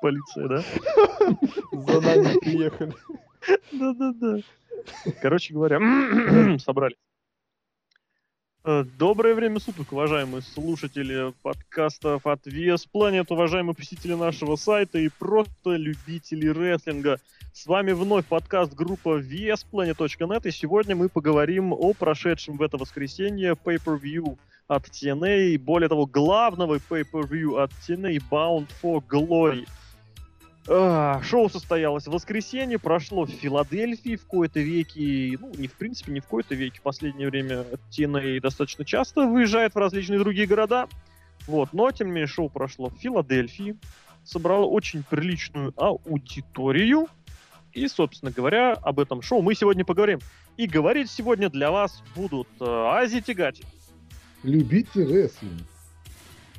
Полиция, да? За нами приехали. Да-да-да. Короче говоря, собрались. Э, Доброе время суток, уважаемые слушатели подкастов от VS Planet, уважаемые посетители нашего сайта и просто любители рестлинга. С вами вновь подкаст группа VSPlanet.net, и сегодня мы поговорим о прошедшем в это воскресенье Pay-Per-View от TNA, и более того, главного Pay-Per-View от TNA Bound for Glory. А, шоу состоялось в воскресенье, прошло в Филадельфии в кои-то веки, ну, не в принципе, не в кои-то веки, в последнее время TNA достаточно часто выезжает в различные другие города, вот, но, тем не менее, шоу прошло в Филадельфии, собрало очень приличную аудиторию, и, собственно говоря, об этом шоу мы сегодня поговорим. И говорить сегодня для вас будут э, Ази Тигати. Любите рестлинг.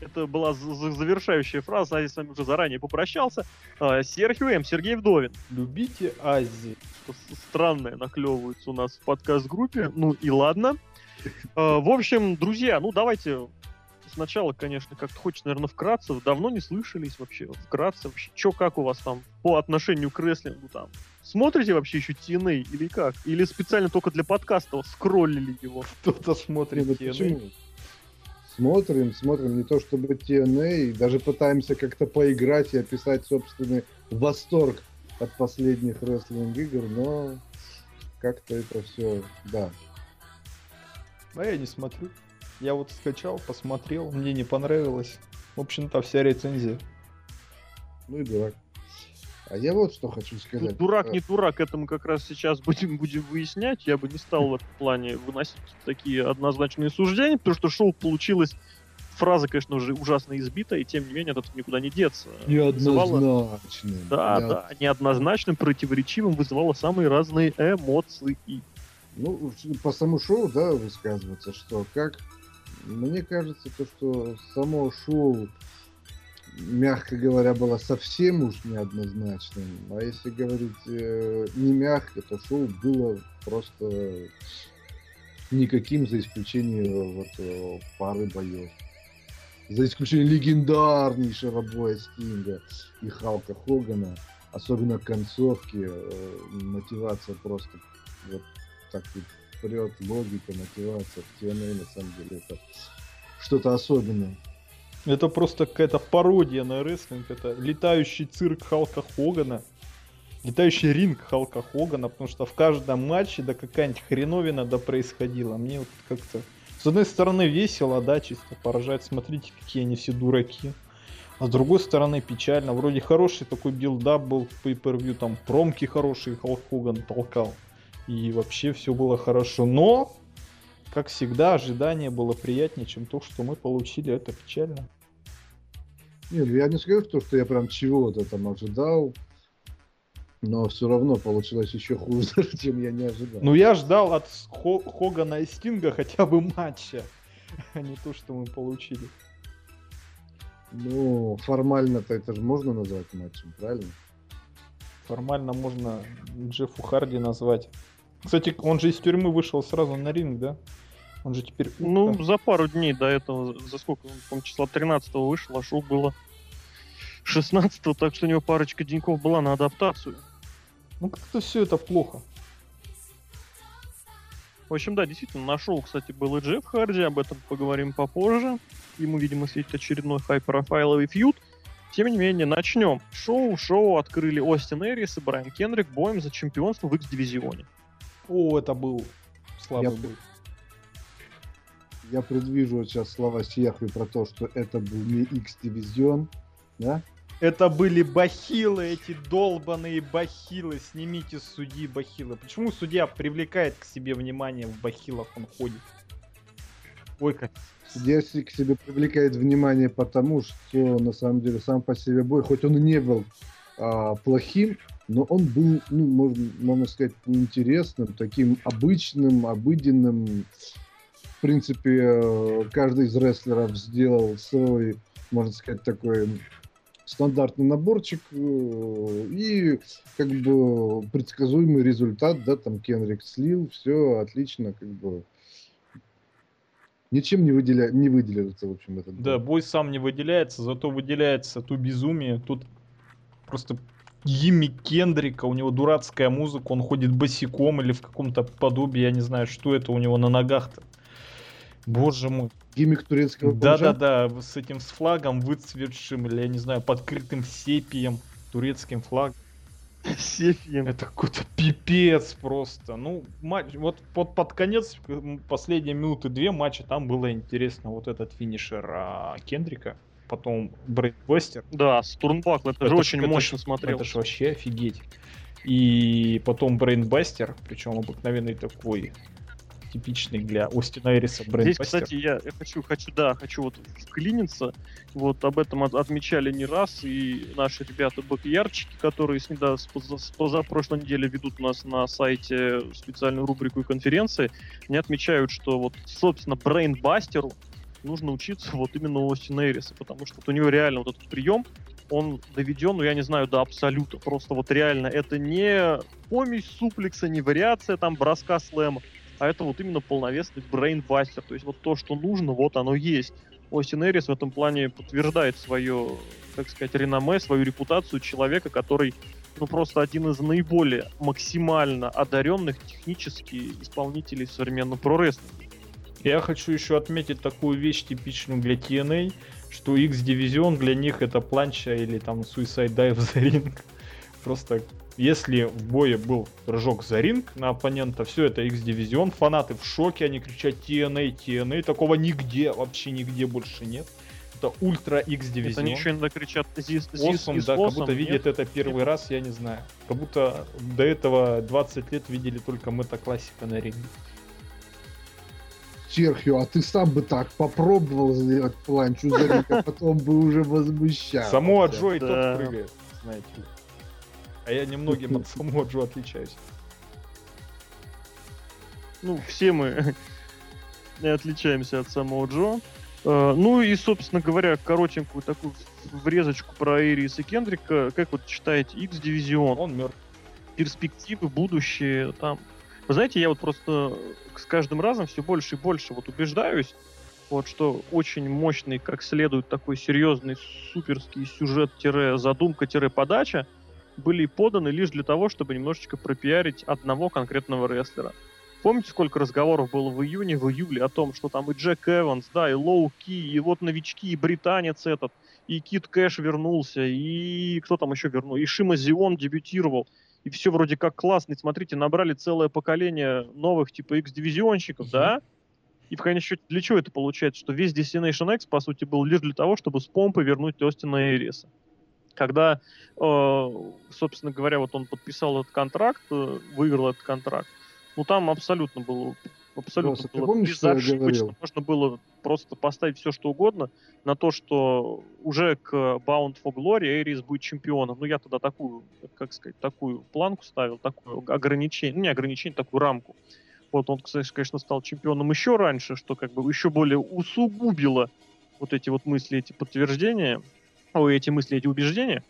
Это была завершающая фраза, Ази с вами уже заранее попрощался. Э, Серхио М, Сергей Вдовин. Любите Ази. что странное наклевывается у нас в подкаст-группе. Ну и ладно. Э, В общем, друзья, ну давайте сначала, конечно, как-то хочется, наверное, вкратце. Давно не слышались вообще. Вкратце вообще. Чё, как у вас там по отношению к рестлингу там? Смотрите вообще еще TNA или как? Или специально только для подкаста скроллили его? Кто-то смотрит TNA. Смотрим, смотрим, не то чтобы TNA, даже пытаемся как-то поиграть и описать собственный восторг от последних рестлинг игр, но как-то это все, да. А я не смотрю. Я вот скачал, посмотрел, мне не понравилось. В общем-то, вся рецензия. Ну и дурак. А я вот что хочу Ну, сказать. дурак, Э, не дурак, это мы как раз сейчас будем, будем выяснять. Я бы не стал в этом плане выносить такие однозначные суждения, потому что шоу получилось фраза, конечно, уже ужасно избита, и тем не менее от этого никуда не деться. Неоднозначным. Да, Я- да, неоднозначным, противоречивым вызывало самые разные эмоции. Ну, по самому шоу, да, высказываться, что как... Мне кажется, то, что само шоу, мягко говоря, было совсем уж неоднозначным. А если говорить э, не мягко, то шоу было просто никаким, за исключением вот э, пары боев. За исключением легендарнейшего боя Стинга и Халка Хогана. Особенно концовки, э, мотивация просто вот так вот прет логика, мотивация в TNA, на самом деле, это что-то особенное. Это просто какая-то пародия на рестлинг. Это летающий цирк Халка Хогана. Летающий ринг Халка Хогана, потому что в каждом матче да какая-нибудь хреновина да происходила. Мне вот как-то... С одной стороны весело, да, чисто поржать. Смотрите, какие они все дураки. А с другой стороны печально. Вроде хороший такой build-up был в pay там промки хорошие Халк Хоган толкал. И вообще все было хорошо. Но, как всегда, ожидание было приятнее, чем то, что мы получили. Это печально. Не, ну я не скажу, то, что я прям чего-то там ожидал, но все равно получилось еще хуже, чем я не ожидал. Ну, я ждал от Хо- Хогана и Стинга хотя бы матча, а не то, что мы получили. Ну, формально-то это же можно назвать матчем, правильно? Формально можно Джеффу Харди назвать. Кстати, он же из тюрьмы вышел сразу на ринг, да? Он же теперь... Ну, за пару дней до этого, за сколько, он, по-моему, числа 13 вышел, а шоу было 16 так что у него парочка деньков была на адаптацию. ну как-то все это плохо. В общем, да, действительно, на шоу, кстати, был и Джефф Харди, об этом поговорим попозже. Ему, видимо, светит очередной хайпрофайловый фьюд. Тем не менее, начнем. Шоу, шоу открыли Остин Эрис и Брайан Кенрик боем за чемпионство в X-дивизионе. О, это был слабый Я- бой. Я предвижу вот сейчас слова Сехви про то, что это был не X-дивизион, да? Это были бахилы, эти долбаные бахилы. Снимите судьи бахилы. Почему судья привлекает к себе внимание в бахилах он ходит? Ой, как... Судья к себе привлекает внимание потому, что на самом деле сам по себе бой, хоть он и не был а, плохим, но он был, ну, можно, можно сказать, неинтересным, таким обычным, обыденным. В принципе, э, каждый из рестлеров сделал свой, можно сказать, такой стандартный наборчик э, и как бы предсказуемый результат, да, там Кенрик слил, все отлично, как бы ничем не, выделя... не выделяется, в общем, этот Да, бой сам не выделяется, зато выделяется то безумие. Тут просто Йимми Кендрика, у него дурацкая музыка, он ходит босиком или в каком-то подобии, я не знаю, что это у него на ногах-то. Боже мой. Гиммик турецкого Да-да-да, с этим с флагом выцветшим, или, я не знаю, подкрытым сепием, турецким флагом. Сефием. Это какой-то пипец просто. Ну, матч, вот под, под конец, последние минуты две матча, там было интересно вот этот финишер а, Кендрика, потом Брейнбастер. Да, с Турнбакл, это, это же очень это мощно смотрел. Это же вообще офигеть. И потом Брейнбастер, причем обыкновенный такой типичный для Остина Эриса бренд Здесь, кстати, я, я хочу, хочу, да, хочу вот вклиниться. Вот об этом от, отмечали не раз, и наши ребята бэкярчики, которые с, недавно, с, с позапрошлой неделе ведут у нас на сайте специальную рубрику и конференции, они отмечают, что вот, собственно, брейнбастеру нужно учиться вот именно у Остина Эриса, потому что вот у него реально вот этот прием, он доведен, ну я не знаю, до абсолюта. Просто вот реально это не помесь суплекса, не вариация там броска слэма а это вот именно полновесный брейнбастер. То есть вот то, что нужно, вот оно есть. Остин Эрис в этом плане подтверждает свое, так сказать, реноме, свою репутацию человека, который ну, просто один из наиболее максимально одаренных технически исполнителей современного прорестлинга. Я хочу еще отметить такую вещь типичную для TNA, что X-дивизион для них это планча или там Suicide Dive за ринг. Просто если в бое был прыжок за ринг на оппонента, все это X-дивизион, фанаты в шоке, они кричат TNA, TNA, такого нигде, вообще нигде больше нет. Это ультра X-дивизион. Они еще иногда кричат Зис, Awesome, да, как будто видят это первый нет? раз, я не знаю. Как будто до этого 20 лет видели только мета-классика на ринге. Серхио, а ты сам бы так попробовал сделать планчу за ринг, а потом бы уже возмущался. Само Джо и тот прыгает, знаете ли. А я немногим от самого Джо отличаюсь. Ну, все мы не отличаемся от самого Джо. Uh, ну и, собственно говоря, коротенькую такую врезочку про Эйрис и Кендрика. Как вот считаете, X-дивизион? Он мертв. Перспективы, будущее там. Вы знаете, я вот просто с каждым разом все больше и больше вот убеждаюсь, вот что очень мощный, как следует, такой серьезный суперский сюжет-задумка-подача были поданы лишь для того, чтобы немножечко пропиарить одного конкретного рестлера. Помните, сколько разговоров было в июне, в июле о том, что там и Джек Эванс, да, и Лоу Ки, и вот новички, и британец этот, и Кит Кэш вернулся, и кто там еще вернул, и Шима Зион дебютировал, и все вроде как классно. И смотрите, набрали целое поколение новых типа X-дивизионщиков, mm-hmm. да? И в конечном счете, для чего это получается? Что весь Destination X, по сути, был лишь для того, чтобы с помпы вернуть Остина Эриса когда, э, собственно говоря, вот он подписал этот контракт, э, выиграл этот контракт, ну там абсолютно было абсолютно Просто, было помнишь, безошибочно. Можно было просто поставить все, что угодно на то, что уже к Bound for Glory Эрис будет чемпионом. Ну, я тогда такую, как сказать, такую планку ставил, такое ограничение, ну, не ограничение, такую рамку. Вот он, кстати, конечно, стал чемпионом еще раньше, что как бы еще более усугубило вот эти вот мысли, эти подтверждения ой, эти мысли, эти убеждения.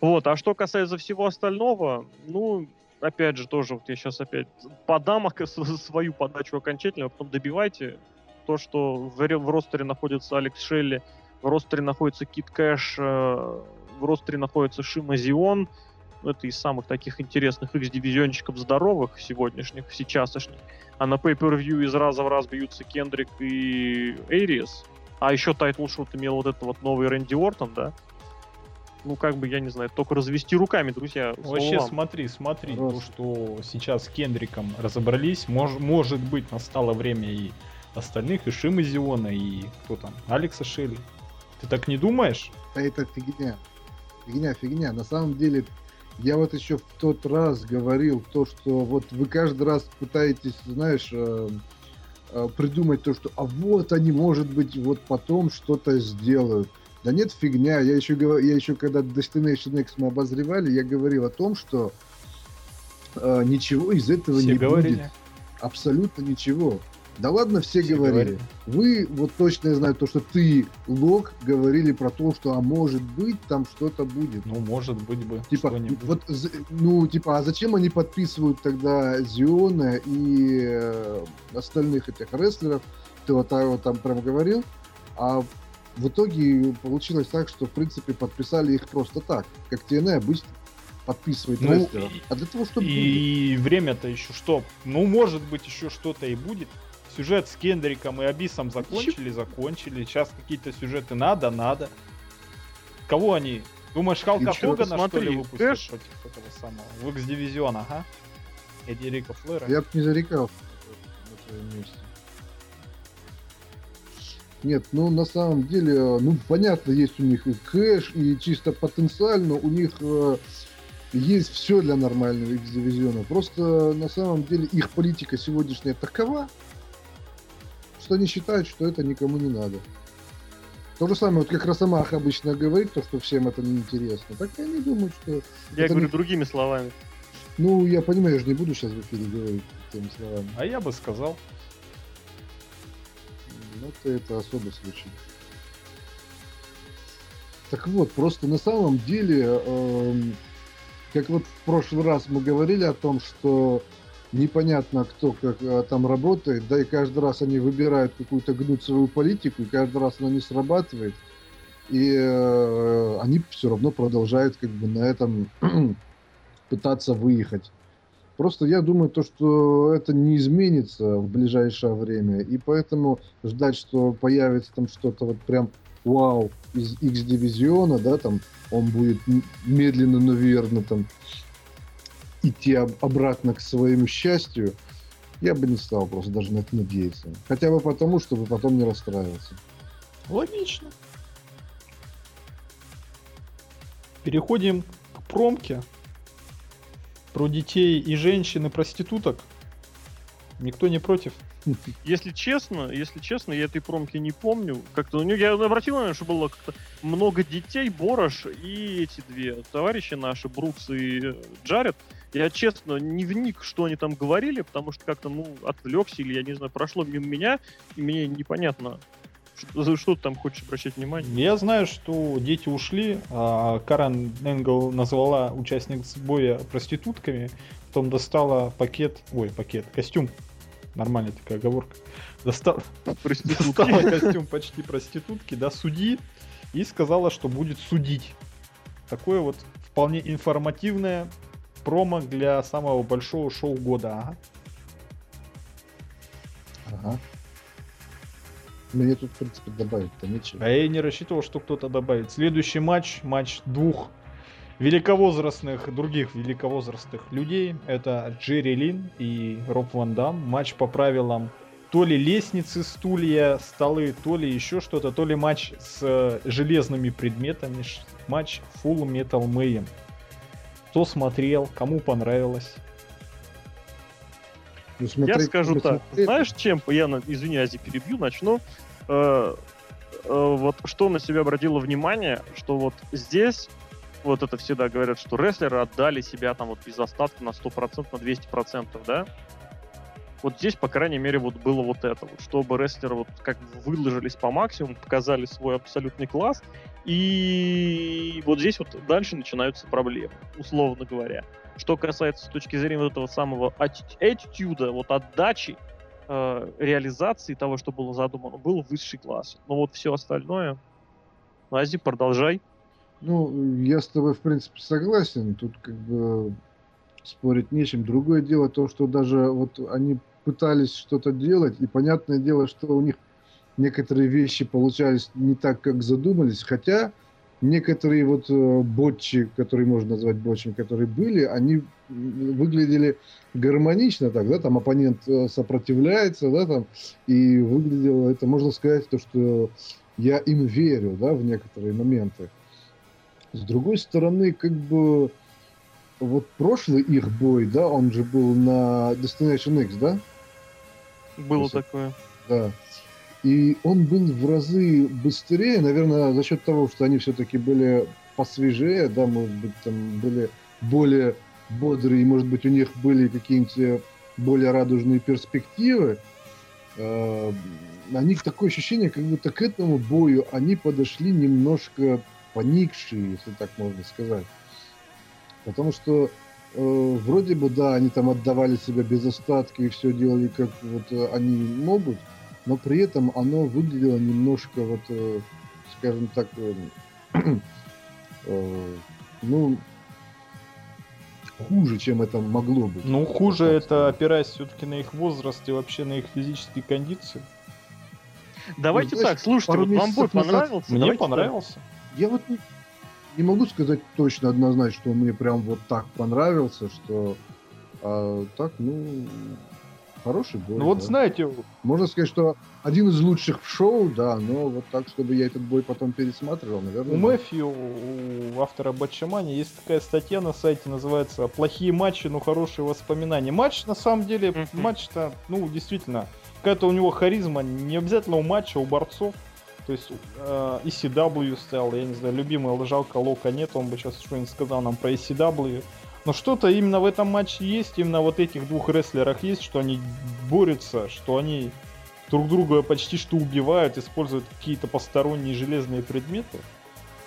Вот, а что касается всего остального, ну, опять же, тоже, вот я сейчас опять подам свою подачу окончательно, а потом добивайте то, что в, в ростере находится Алекс Шелли, в ростере находится Кит Кэш, э, в ростере находится Шима Зион, это из самых таких интересных X- дивизиончиков здоровых сегодняшних, сейчасшних. А на Pay-Per-View из раза в раз бьются Кендрик и Эйрис. А еще title shot имел вот это вот новый Рэнди Ортон, да? Ну, как бы, я не знаю, только развести руками, друзья. Вообще, вам. смотри, смотри, Просто. то, что сейчас с Кендриком разобрались, мож, может быть, настало время и остальных, и Зимы Айона, и кто там, Алекса Шелли. Ты так не думаешь? Да это фигня. Фигня, фигня. На самом деле, я вот еще в тот раз говорил то, что вот вы каждый раз пытаетесь, знаешь, э, Э, придумать то, что а вот они, может быть, вот потом что-то сделают. Да нет, фигня. Я еще, я еще когда Destination X мы обозревали, я говорил о том, что э, ничего из этого Все не говорили. будет. Абсолютно ничего. Да ладно, все, все говорили. говорили. Вы, вот точно я знаю, то, что ты, Лок, говорили про то, что, а может быть, там что-то будет. Ну, может быть бы. Типа, вот, ну, типа, а зачем они подписывают тогда Зиона и э, остальных этих рестлеров, ты вот, так вот там прям говорил, а в итоге получилось так, что, в принципе, подписали их просто так, как TNA обычно подписывает Ну, рестлеров. А для того, чтобы... И время-то еще что? Ну, может быть, еще что-то и будет. Сюжет с Кендриком и Абисом закончили, закончили. Сейчас какие-то сюжеты надо, надо. Кого они? Думаешь, Халка чё, Хогана, что ли, смотри, выпустят Кэш- против этого самого? В X-дивизион, ага. Эдди Рика Флэра. Я бы не зарекался на твоем месте. Нет, ну на самом деле, э, ну понятно, есть у них и кэш, и чисто потенциально у них э, есть все для нормального X-дивизиона. Просто на самом деле их политика сегодняшняя такова, что они считают, что это никому не надо. То же самое, вот как Росомах обычно говорит, то, что всем это не интересно. Так и они думают, что... Я говорю не- другими словами. Ну, я понимаю, я же не буду сейчас в эфире говорить теми словами. А я бы сказал. Ну, это, это особый случай. Так вот, просто на самом деле, эм, как вот в прошлый раз мы говорили о том, что непонятно, кто как э, там работает, да, и каждый раз они выбирают какую-то гнуцевую политику, и каждый раз она не срабатывает, и э, они все равно продолжают как бы на этом пытаться выехать. Просто я думаю, то, что это не изменится в ближайшее время, и поэтому ждать, что появится там что-то вот прям вау из X-дивизиона, да, там он будет медленно, но верно там идти об- обратно к своему счастью, я бы не стал просто даже на это надеяться. Хотя бы потому, чтобы потом не расстраиваться. Логично. Переходим к промке. Про детей и женщин и проституток. Никто не против. Если честно, если честно, я этой промки не помню. Как-то у него я обратил внимание, что было как-то много детей, Борош и эти две товарищи наши, Брукс и э, Джаред. Я честно не вник, что они там говорили, потому что как-то, ну, отвлекся или, я не знаю, прошло мимо меня, и мне непонятно, за что ты там хочешь обращать внимание. Я знаю, что дети ушли, а Карен Энгл назвала участниц боя проститутками, потом достала пакет, ой, пакет, костюм, нормальная такая оговорка, Доста- Проститутки. достала костюм почти проститутки, да, судьи, и сказала, что будет судить. Такое вот вполне информативное промо для самого большого шоу года. Ага. Ага. Мне тут, в принципе, добавить-то нечего. А я и не рассчитывал, что кто-то добавит. Следующий матч, матч двух великовозрастных, других великовозрастных людей. Это Джерри Лин и Роб Ван Дам. Матч по правилам то ли лестницы, стулья, столы, то ли еще что-то, то ли матч с э, железными предметами. Ш- Матч Full Metal Mayhem. Кто смотрел, кому понравилось. Ну, Я смотреть- скажу так. смотреть- Знаешь, чем я, извиняюсь, перебью, начну. Э, э, вот что на себя обратило внимание, что вот здесь, вот это всегда говорят, что рестлеры отдали себя там вот без остатка на 100%, на 200%, да? Вот здесь, по крайней мере, вот было вот это, вот, чтобы рестлеры вот как выложились по максимуму, показали свой абсолютный класс, и вот здесь вот дальше начинаются проблемы, условно говоря. Что касается с точки зрения вот этого самого attitude, вот отдачи, э, реализации того, что было задумано, был высший класс. Но вот все остальное... Ази, продолжай. Ну, я с тобой, в принципе, согласен. Тут как бы спорить нечем. Другое дело то, что даже вот они пытались что-то делать, и понятное дело, что у них некоторые вещи получались не так, как задумались, хотя некоторые вот э, ботчи, которые можно назвать ботчами, которые были, они выглядели гармонично так, да, там оппонент э, сопротивляется, да, там, и выглядело это, можно сказать, то, что я им верю, да, в некоторые моменты. С другой стороны, как бы вот прошлый их бой, да, он же был на Destination X, да? Было Если- такое. Да. И он был в разы быстрее, наверное, за счет того, что они все-таки были посвежее, да, может быть, там были более бодрые, и, может быть, у них были какие-нибудь э, более радужные перспективы. Э, Они такое ощущение, как будто к этому бою они подошли немножко поникшие, если так можно сказать. Потому что э, вроде бы, да, они там отдавали себя без остатка и все делали, как вот э, они могут. но при этом оно выглядело немножко вот, э, скажем так, э, э, ну, хуже, чем это могло быть. Ну, хуже это опираясь все-таки на их возраст и вообще на их физические кондиции. Давайте знаешь, так, слушайте, вот вам бой понравился? Мне Давайте так. Я вот не, не могу сказать точно однозначно, что он мне прям вот так понравился, что а, так, ну, хороший бой. Ну вот да. знаете, Можно сказать, что один из лучших в шоу, да, но вот так, чтобы я этот бой потом пересматривал, наверное. у нет. Мэфью, у автора Батчамани, есть такая статья на сайте, называется «Плохие матчи, но хорошие воспоминания». Матч, на самом деле, матч-то, ну, действительно, какая-то у него харизма, не обязательно у матча, у борцов. То есть э, ECW стоял, я не знаю, любимый лежалка Лока нет, он бы сейчас что-нибудь сказал нам про ECW. Но что-то именно в этом матче есть, именно вот этих двух рестлерах есть, что они борются, что они друг друга почти что убивают, используют какие-то посторонние железные предметы.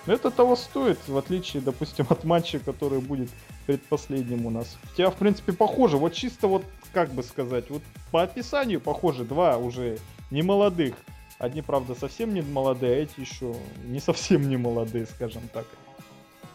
Но это того стоит, в отличие, допустим, от матча, который будет предпоследним у нас. Хотя, в принципе, похоже. Вот чисто вот, как бы сказать, вот по описанию похоже, два уже не молодых. Одни, правда, совсем не молодые, а эти еще не совсем не молодые, скажем так.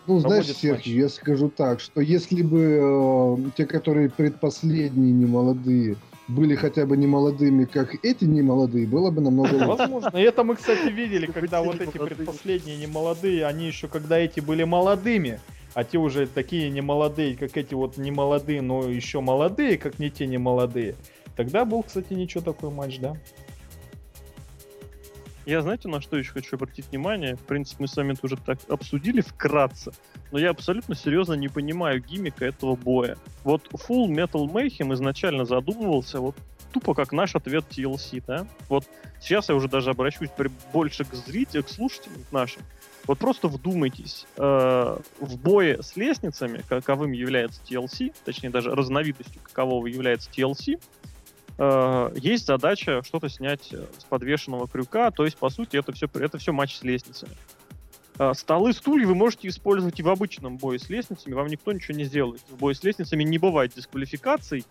Ну, знаешь, матч. я скажу так, что если бы э, те, которые предпоследние немолодые, были хотя бы не молодыми, как эти немолодые, было бы намного лучше. Возможно. И это мы, кстати, видели, когда вот эти Молодые. предпоследние не молодые, они еще когда эти были молодыми, а те уже такие не молодые, как эти вот не молодые, но еще молодые, как не те не молодые. Тогда был, кстати, ничего такой матч, да? Я знаете, на что еще хочу обратить внимание? В принципе, мы с вами это уже так обсудили вкратце, но я абсолютно серьезно не понимаю гиммика этого боя. Вот Full Metal Mayhem изначально задумывался вот тупо как наш ответ TLC, да? Вот сейчас я уже даже обращусь больше к зрителям, к слушателям нашим. Вот просто вдумайтесь, э, в бое с лестницами, каковым является TLC, точнее даже разновидностью какового является TLC, э, есть задача что-то снять э, с подвешенного крюка, то есть, по сути, это все, это все матч с лестницами. Э, Столы, стулья вы можете использовать и в обычном бое с лестницами, вам никто ничего не сделает. В бое с лестницами не бывает дисквалификаций.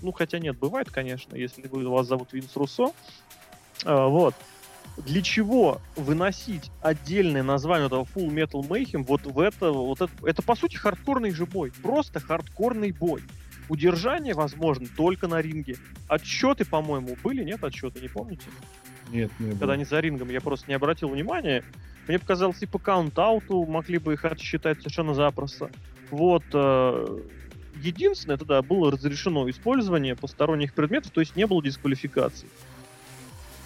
Ну, хотя нет, бывает, конечно, если вы, вас зовут Винс Руссо. А, вот. Для чего выносить отдельное название этого Full Metal Mayhem вот в это, вот это, это по сути хардкорный же бой, просто хардкорный бой. Удержание возможно только на ринге. Отчеты, по-моему, были, нет отчеты, не помните? Нет, не было. Когда они за рингом, я просто не обратил внимания. Мне показалось, и по каунт-ауту могли бы их отсчитать совершенно запросто. Вот. э, Единственное, тогда было разрешено использование посторонних предметов, то есть не было дисквалификации.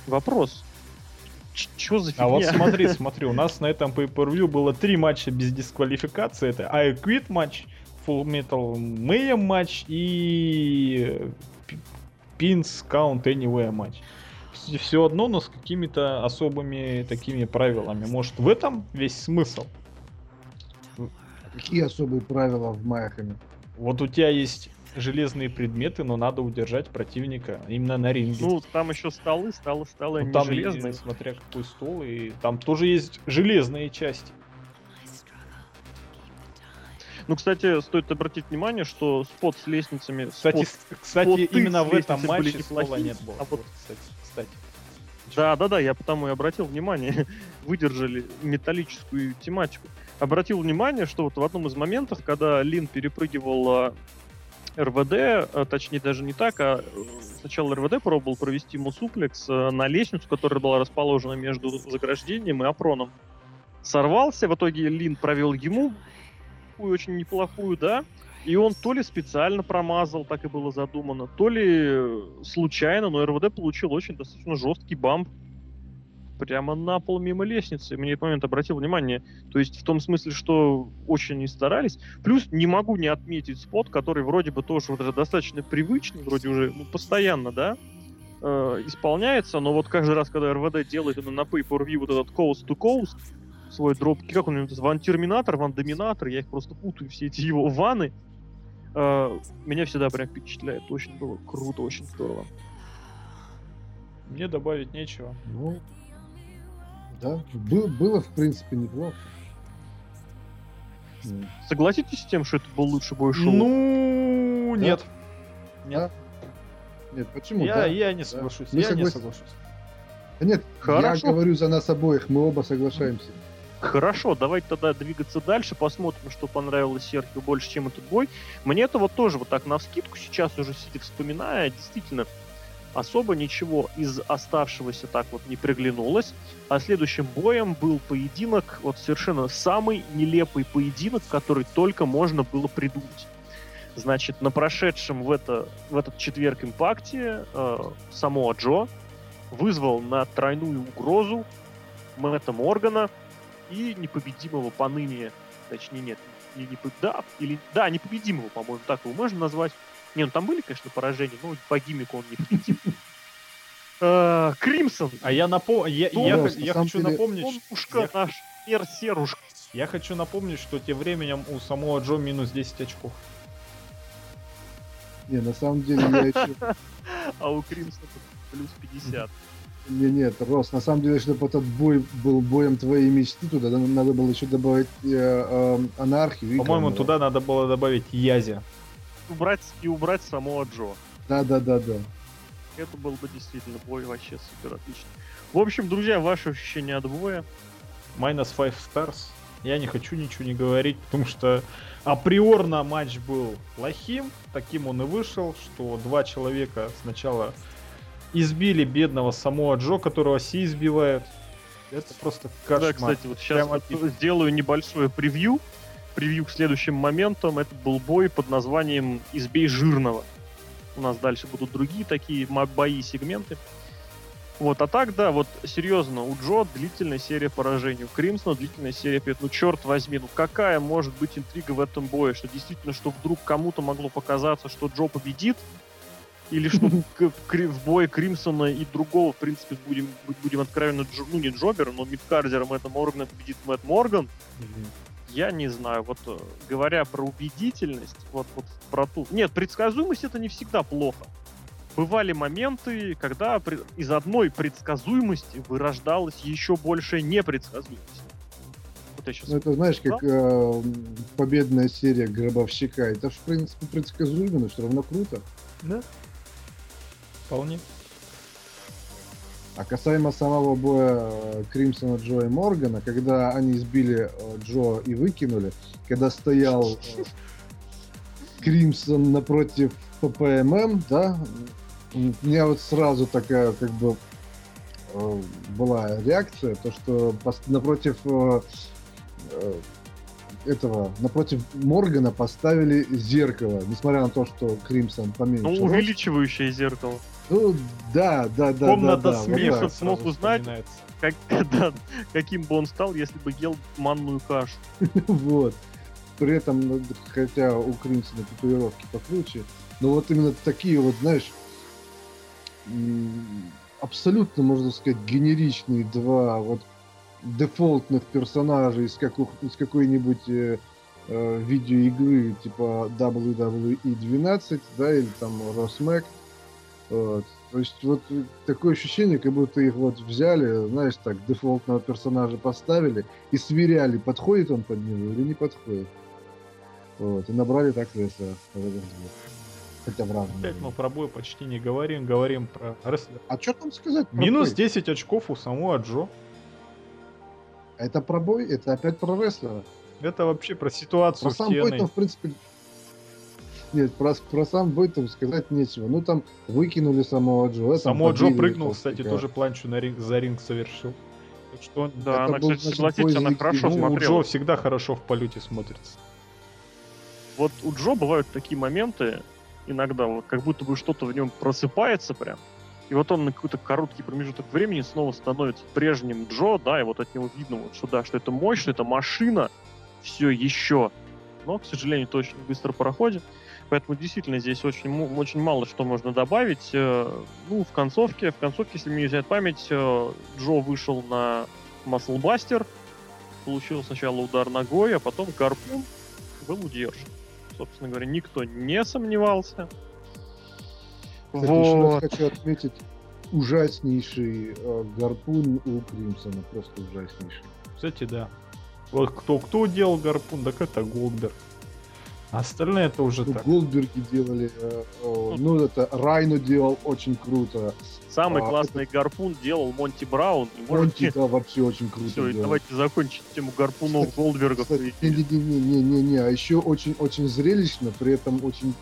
Вопрос. Что за фигня? А вот смотри, смотри, у нас на этом pay-per-view было три матча без дисквалификации. Это I Quit матч, Full Metal Mayhem матч и P- Pins Count Anywhere матч. Все одно, но с какими-то особыми такими правилами. Может, в этом весь смысл? Какие особые правила в Майахаме? Вот у тебя есть железные предметы, но надо удержать противника именно на ринге. Ну, там еще столы, столы, столы, Ну, они там, железные. и- смотря какой стол, и там тоже есть железные части. Ну, кстати, стоит обратить внимание, что спот с лестницами... Кстати, спот- кстати, споты именно в этом матче неплохие, нет было. а вот- Вот, кстати, кстати. Да, да, да, я потому и обратил внимание, выдержали металлическую тематику. Обратил внимание, что вот в одном из моментов, когда Лин перепрыгивал а, РВД, а, точнее даже не так, а сначала РВД пробовал провести ему суплекс а, на лестницу, которая была расположена между заграждением и опроном. Сорвался, в итоге Лин провел ему такую очень неплохую, да, и он то ли специально промазал, так и было задумано, то ли э, случайно, но РВД получил очень достаточно жесткий бамп прямо на пол мимо лестницы. Мне этот момент обратил внимание. То есть в том смысле, что очень не старались. Плюс не могу не отметить спот, который вроде бы тоже вот достаточно привычный, вроде уже ну, постоянно, да, э, исполняется, но вот каждый раз, когда РВД делает на pay-per-view вот этот coast to coast, свой дроп, как он называется, Ван Терминатор, Ван Доминатор, я их просто путаю, все эти его ваны, э, меня всегда прям впечатляет. Очень было круто, очень здорово. Мне добавить нечего. Ну, да, бы- было, в принципе, неплохо. Согласитесь с тем, что это был лучший бой шоу? Ну, Да. нет. Нет. Нет, почему? Я, да? я не соглашусь. Не я не согласен. соглашусь. Нет, Хорошо. я говорю за нас обоих, мы оба соглашаемся. Хорошо, давайте тогда двигаться дальше, посмотрим, что понравилось Серхио больше, чем этот бой. Мне это вот тоже вот так на вскидку сейчас уже сидя вспоминая, действительно, особо ничего из оставшегося так вот не приглянулось. А следующим боем был поединок, вот совершенно самый нелепый поединок, который только можно было придумать. Значит, на прошедшем в, это, в этот четверг импакте э, Самоа Джо вызвал на тройную угрозу Мэтта Моргана и непобедимого поныне, точнее нет, не, не, да, или, да, непобедимого, по-моему, так его можно назвать. Не, ну там были, конечно, поражения, но по гиммику он не победим. Э, Кримсон. А я напомню, я, я, хочу напомнить, Он ушка я- наш, Серушка. я хочу напомнить, что тем временем у самого Джо минус 10 очков. Не, на самом деле я еще... А у Кримсона плюс 50. Не, нет, Рос, на самом деле, чтобы этот бой был боем твоей мечты, туда да- надо было еще добавить э, э, анархию. По-моему, туда надо было добавить Язи. Убрать и убрать самого Джо. Да, да, да, да. Это был бы действительно бой вообще супер отлично. В общем, друзья, ваши ощущения от боя. Minus 5 stars. Я не хочу ничего не говорить, потому что априорно матч был плохим. Таким он и вышел, что два человека сначала избили бедного самого Джо, которого все избивают. Это просто кошмар. Да, кстати, вот сейчас Прямо сделаю небольшое превью. Превью к следующим моментам. Это был бой под названием «Избей жирного». У нас дальше будут другие такие бои, сегменты. Вот, а так, да, вот серьезно, у Джо длительная серия поражений, у Кримсона длительная серия побед. Ну, черт возьми, ну какая может быть интрига в этом бое? Что действительно, что вдруг кому-то могло показаться, что Джо победит, или что в бое Кримсона и другого, в принципе, будем, будем откровенно, Джо- ну не Джобера, но мидкардером Мэтта Моргана победит Мэтт Морган, я не знаю, вот э, говоря про убедительность, вот, вот про ту... Нет, предсказуемость это не всегда плохо. Бывали моменты, когда при- из одной предсказуемости вырождалась еще большая непредсказуемость. Вот я сейчас... Ну, это знаешь, как э, победная серия гробовщика. Это ж, в принципе, предсказуемо, но все равно круто. Да. Вполне. А касаемо самого боя э, Кримсона, Джо и Моргана, когда они сбили э, Джо и выкинули, когда стоял э, Кримсон напротив ППММ, да, у меня вот сразу такая как бы была реакция, то что напротив этого, напротив Моргана поставили зеркало, несмотря на то, что Кримсон поменьше. Ну, увеличивающее зеркало. Ну, да, да, да. Комната да, да, вот смеха так. смог узнать. Как, да, каким бы он стал, если бы ел манную кашу. Вот. При этом, ну, хотя у Кримсона татуировки покруче, но вот именно такие вот, знаешь, абсолютно, можно сказать, генеричные два вот дефолтных персонажа из, каких, из какой-нибудь э, э, видеоигры типа WWE 12, да, или там Росмэк. Вот. То есть вот такое ощущение, как будто их вот взяли, знаешь, так, дефолтного персонажа поставили и сверяли, подходит он под него или не подходит. Вот. И набрали так рестлера. Хотя в разные. Опять мы про бой почти не говорим, говорим про рестлера. А что там сказать? Минус бой? 10 очков у самого Джо. Это про бой, это опять про рестлера. Это вообще про ситуацию Про сам TNA. там, в принципе... Нет, про, про сам бой там сказать нечего. Ну, там выкинули самого Джо. это Само Джо прыгнул, кстати, тоже планчу на ринг, за ринг совершил. Так что он- Да, Это она, был, кстати, согласитесь, она хорошо ну, у Джо смотрела. всегда хорошо в полете смотрится. Вот у Джо бывают такие моменты, иногда, вот как будто бы что-то в нем просыпается прям, и вот он на какой-то короткий промежуток времени снова становится прежним Джо, да, и вот от него видно, вот, что да, что это мощно, это машина, все еще. Но, к сожалению, это очень быстро проходит. Поэтому действительно здесь очень, очень мало что можно добавить. Э, Ну, в концовке, в концовке, если мне не изменяет память, э, Джо вышел на Маслбастер, получил сначала удар ногой, а потом гарпун был удержан. Собственно говоря, никто не сомневался. Кстати, еще раз Вот. хочу отметить ужаснейший э, гарпун у Кримсона. Просто ужаснейший. Кстати, да. Вот кто кто делал гарпун, так это Голдберг. А остальные это уже Ну, так. Голдберги делали, э, э, ну это Райно делал очень круто. Самый А, классный гарпун делал Монти Браун. И Монти, можете... да, вообще очень круто Все, делал. давайте закончить тему гарпунов Голдбергов. и- Не-не-не, а еще очень-очень зрелищно, при этом очень,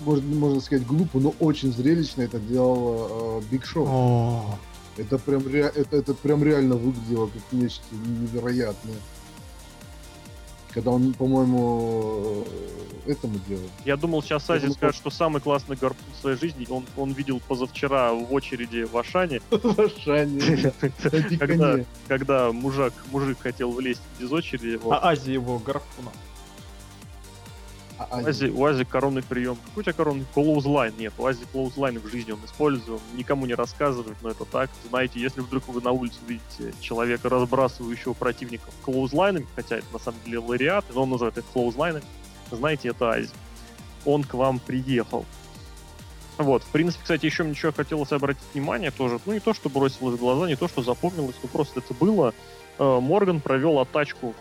можно, можно сказать, глупо, но очень зрелищно это делал Биг Шоу. О, Это прям, ре- это, это прям реально выглядело как нечто невероятное. Когда он, по-моему, э, этому делал. Я думал, сейчас Ази скажет, что самый классный гарпун в своей жизни он, он видел позавчера в очереди в Ашане, В Ашане. когда, мужик, мужик хотел влезть без очереди. а Ази его гарпуна. А, а, Ази, у Ази коронный прием. Какой у тебя коронный? Clothesline. Нет, у Ази clothesline в жизни он использует. Никому не рассказывает, но это так. Знаете, если вдруг вы на улице видите человека, разбрасывающего противников clothesline ами, хотя это на самом деле lariat, но он называет их clothesline ами, знаете, это Ази. Он к вам приехал. Вот, в принципе, кстати, еще мне еще хотелось обратить внимание тоже, ну не то, что бросилось в глаза, не то, что запомнилось, но просто это было. Э, Морган провел атачку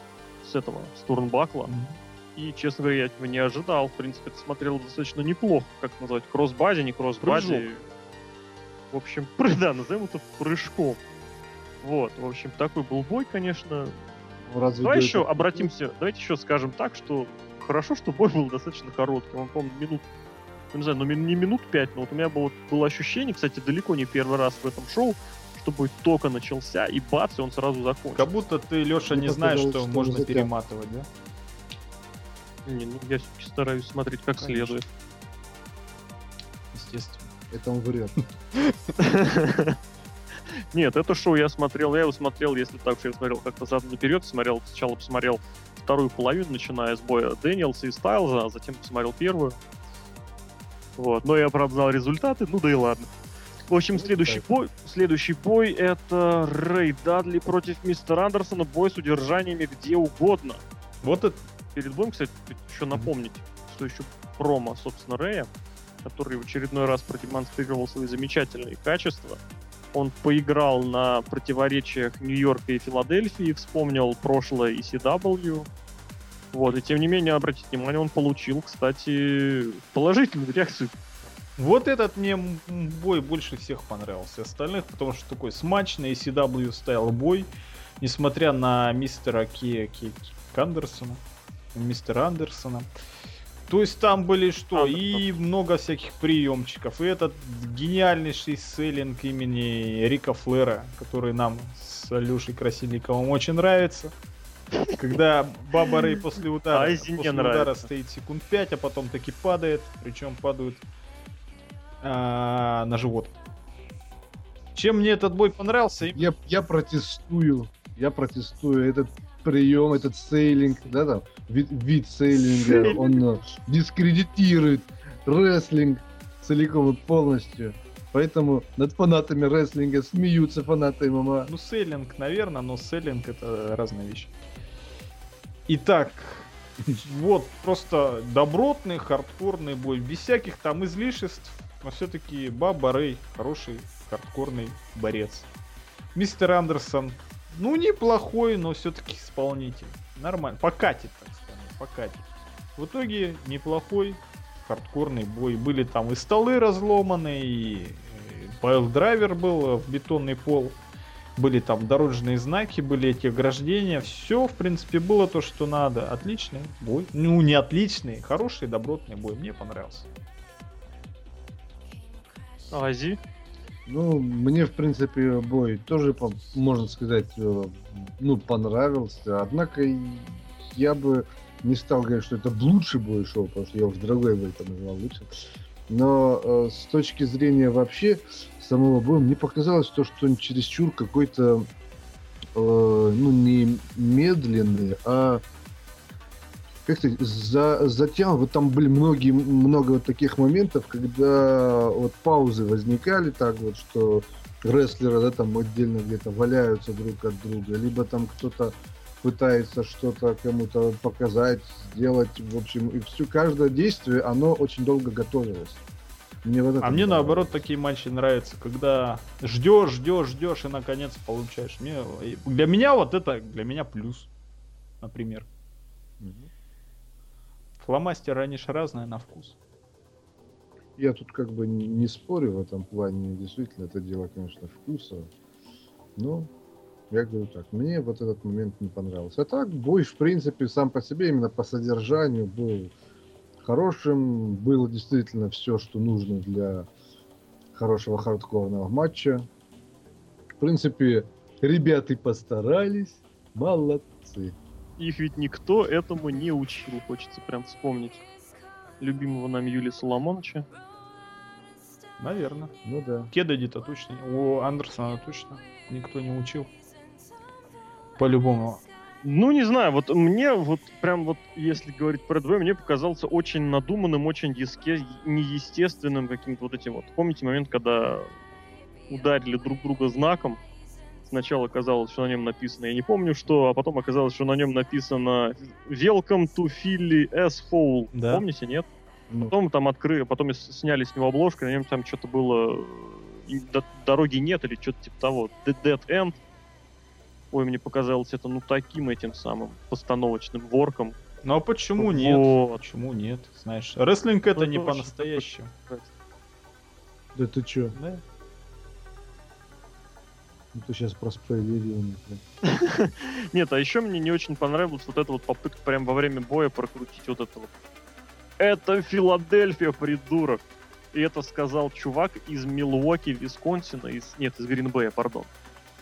с этого, с Турнбакла. И, честно говоря, я этого не ожидал. В принципе, это смотрело достаточно неплохо. Как это назвать? Кросс-бади, не. Прыжок. В общем, пры- да, назовем это прыжком. Вот, в общем, такой был бой, конечно. ну, разве Давай еще этого- обратимся, давайте еще скажем так, что хорошо, что бой был достаточно короткий. Он, по-моему, минут, ну, не знаю, ну, не минут пять, но вот у меня было, было ощущение, кстати, далеко не первый раз в этом шоу, что бой только начался, и бац, и он сразу закончился. Как будто ты, Леша, не знаешь, что что можно перематывать, да? Не, ну, я все-таки стараюсь смотреть как Конечно. следует. Естественно. Это он врет. Нет, это шоу я смотрел, я его смотрел, если так, что я смотрел как-то задом наперед, смотрел, сначала посмотрел вторую половину, начиная с боя Дэниелса и Стайлза, а затем посмотрел первую. Вот, но я, правда, знал результаты, ну да и ладно. В общем, Ну, следующий бой, следующий бой это Рэй Дадли против мистера Андерсона, бой с удержаниями где угодно. Вот это Перед боем, кстати, еще напомнить, что еще промо, собственно, Рэя, который в очередной раз продемонстрировал свои замечательные качества. Он поиграл на противоречиях Нью-Йорка и Филадельфии, вспомнил прошлое ECW. Вот, и тем не менее, обратите внимание, он получил, кстати, положительную реакцию. Вот этот мне бой больше всех понравился остальных, потому что такой смачный CW стайл бой, несмотря на мистера Ки, Ки- Ки- Андерсона, мистера Андерсона. То есть там были что? И много всяких приемчиков. И этот гениальнейший селлинг имени Рика Флера, который нам с Алешей Красильниковым очень нравится. Когда Баба Рэй после удара, не после удара нравится. стоит секунд 5, а потом таки падает. Причем падают а, на живот. Чем мне этот бой понравился? Я, я протестую. Я протестую. Этот прием, этот сейлинг, да, там, вид, вид сейлинга, Сейлинг. он э, дискредитирует рестлинг целиком и полностью. Поэтому над фанатами рестлинга смеются фанаты ММА. Ну, селлинг, наверное, но селлинг это разная вещь. Итак, вот просто добротный, хардкорный бой, без всяких там излишеств, но все-таки Баба Рэй хороший, хардкорный борец. Мистер Андерсон, ну, неплохой, но все-таки исполнитель. Нормально, покатит, так скажем, покатит. В итоге неплохой, хардкорный бой. Были там и столы разломаны, и драйвер был в бетонный пол. Были там дорожные знаки, были эти ограждения. Все, в принципе, было то, что надо. Отличный бой. Ну, не отличный, хороший, добротный бой. Мне понравился. Ази. Ну, мне, в принципе, бой тоже, можно сказать, э, ну, понравился. Однако я бы не стал говорить, что это лучший бой шоу, потому что я уж другой бой там назвал лучше. Но э, с точки зрения вообще самого боя, мне показалось то, что он чересчур какой-то, э, ну, не медленный, а как сказать, за, затянут. Вот там были многие, много вот таких моментов, когда вот паузы возникали так вот, что рестлеры, да, там отдельно где-то валяются друг от друга, либо там кто-то пытается что-то кому-то показать, сделать, в общем, и все, каждое действие, оно очень долго готовилось. Мне вот А мне наоборот такие матчи нравятся, когда ждешь, ждешь, ждешь и наконец получаешь. Мне, для меня вот это, для меня плюс, например. Фломастеры, они же разные на вкус. Я тут как бы не спорю в этом плане. Действительно, это дело, конечно, вкуса. Но я говорю так, мне вот этот момент не понравился. А так, бой, в принципе, сам по себе, именно по содержанию был хорошим. Было действительно все, что нужно для хорошего хардкорного матча. В принципе, ребята постарались. Молодцы. Их ведь никто этому не учил, хочется прям вспомнить. Любимого нам Юлия Соломоновича. Наверное. Ну да. Кедади-то точно. У Андерсона точно никто не учил. По-любому. Ну, не знаю, вот мне вот прям вот, если говорить про двое, мне показался очень надуманным, очень диске, неестественным каким-то вот этим вот. Помните момент, когда ударили друг друга знаком? Сначала казалось, что на нем написано, я не помню что, а потом оказалось, что на нем написано Welcome to Philly S-Hole. Да. Помните, нет? Ну, Потом там открыли, потом сняли с него обложку, на нем там что-то было дороги нет или что-то типа того. Dead Dead End. Ой, мне показалось это ну таким этим самым постановочным ворком. Ну а почему нет? Вот. Почему нет? Знаешь, рестлинг это Ну, не по-настоящему. да ты чё? Да? Ну, ты сейчас проспойлерил мне. Нет, а еще мне не очень понравилась вот эта вот попытка прям во время боя прокрутить вот это вот. Это Филадельфия, придурок. И это сказал чувак из Милуоки, Висконсина, из... Нет, из Гринбея, пардон.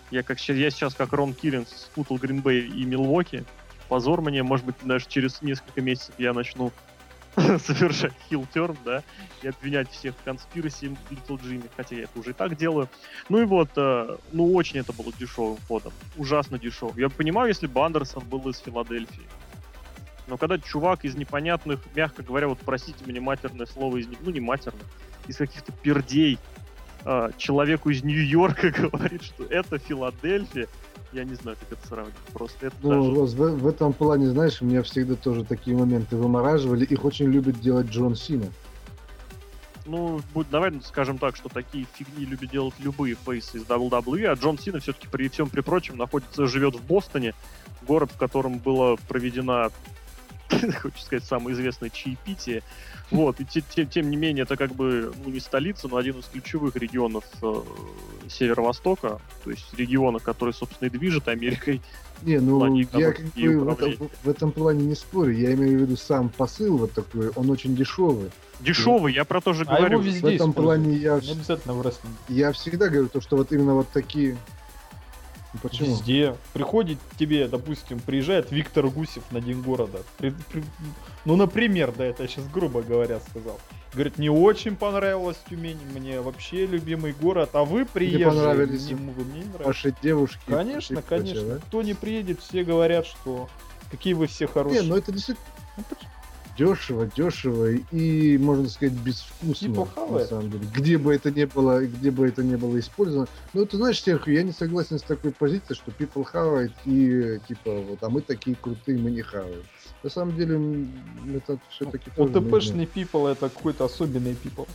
Я, как, я сейчас как Рон Киллинс спутал Гринбей и Милуоки. Позор мне, может быть, даже через несколько месяцев я начну совершать хилтерн, да, и обвинять всех в конспираси Литл Джимми, хотя я это уже и так делаю. Ну и вот, э, ну очень это было дешевым ходом, ужасно дешевым. Я понимаю, если бы Андерсон был из Филадельфии. Но когда чувак из непонятных, мягко говоря, вот простите мне матерное слово из ну не матерное, из каких-то пердей, э, человеку из Нью-Йорка говорит, что это Филадельфия, я не знаю, как это сравнить. Просто это даже... Ну, Рос, в, в этом плане, знаешь, меня всегда тоже такие моменты вымораживали. Их очень любит делать Джон Сина. Ну, будь, давай скажем так, что такие фигни любят делать любые фейсы из WWE, а Джон Сина все-таки при всем при прочем находится, живет в Бостоне, город, в котором была проведена, хочу сказать, самое известное чаепитие. Вот, и те- те- тем не менее, это как бы, ну, не столица, но один из ключевых регионов э, Северо-Востока, то есть региона, который, собственно, и движет Америкой. Не, ну, плане я как и бы в, этом- в этом плане не спорю. Я имею в виду сам посыл вот такой, он очень дешевый. Дешевый, я про то же А говорю. его везде В этом используют. плане я, Не обязательно в я всегда говорю, то, что вот именно вот такие... Ну, Почему? Везде. Приходит тебе, допустим, приезжает Виктор Гусев на День города. При- при- ну, например, да, это я сейчас грубо говоря сказал. Говорит, не очень понравилась Тюмень, мне вообще любимый город, а вы приезжие. понравились мне- мне не. Ваши девушки. Конечно, и прочее, конечно. да? Кто не приедет, все говорят, что какие вы все хорошие. Не, ну это действительно дешево, дешево и, можно сказать, безвкусно. Типа на самом деле. Где бы это не было, где бы это не было использовано. Ну, ты знаешь, Серху, я не согласен с такой позицией, что people хавает и типа вот, а мы такие крутые, мы не хаваем. На самом деле, это все-таки ОТПшный people это какой-то особенный people.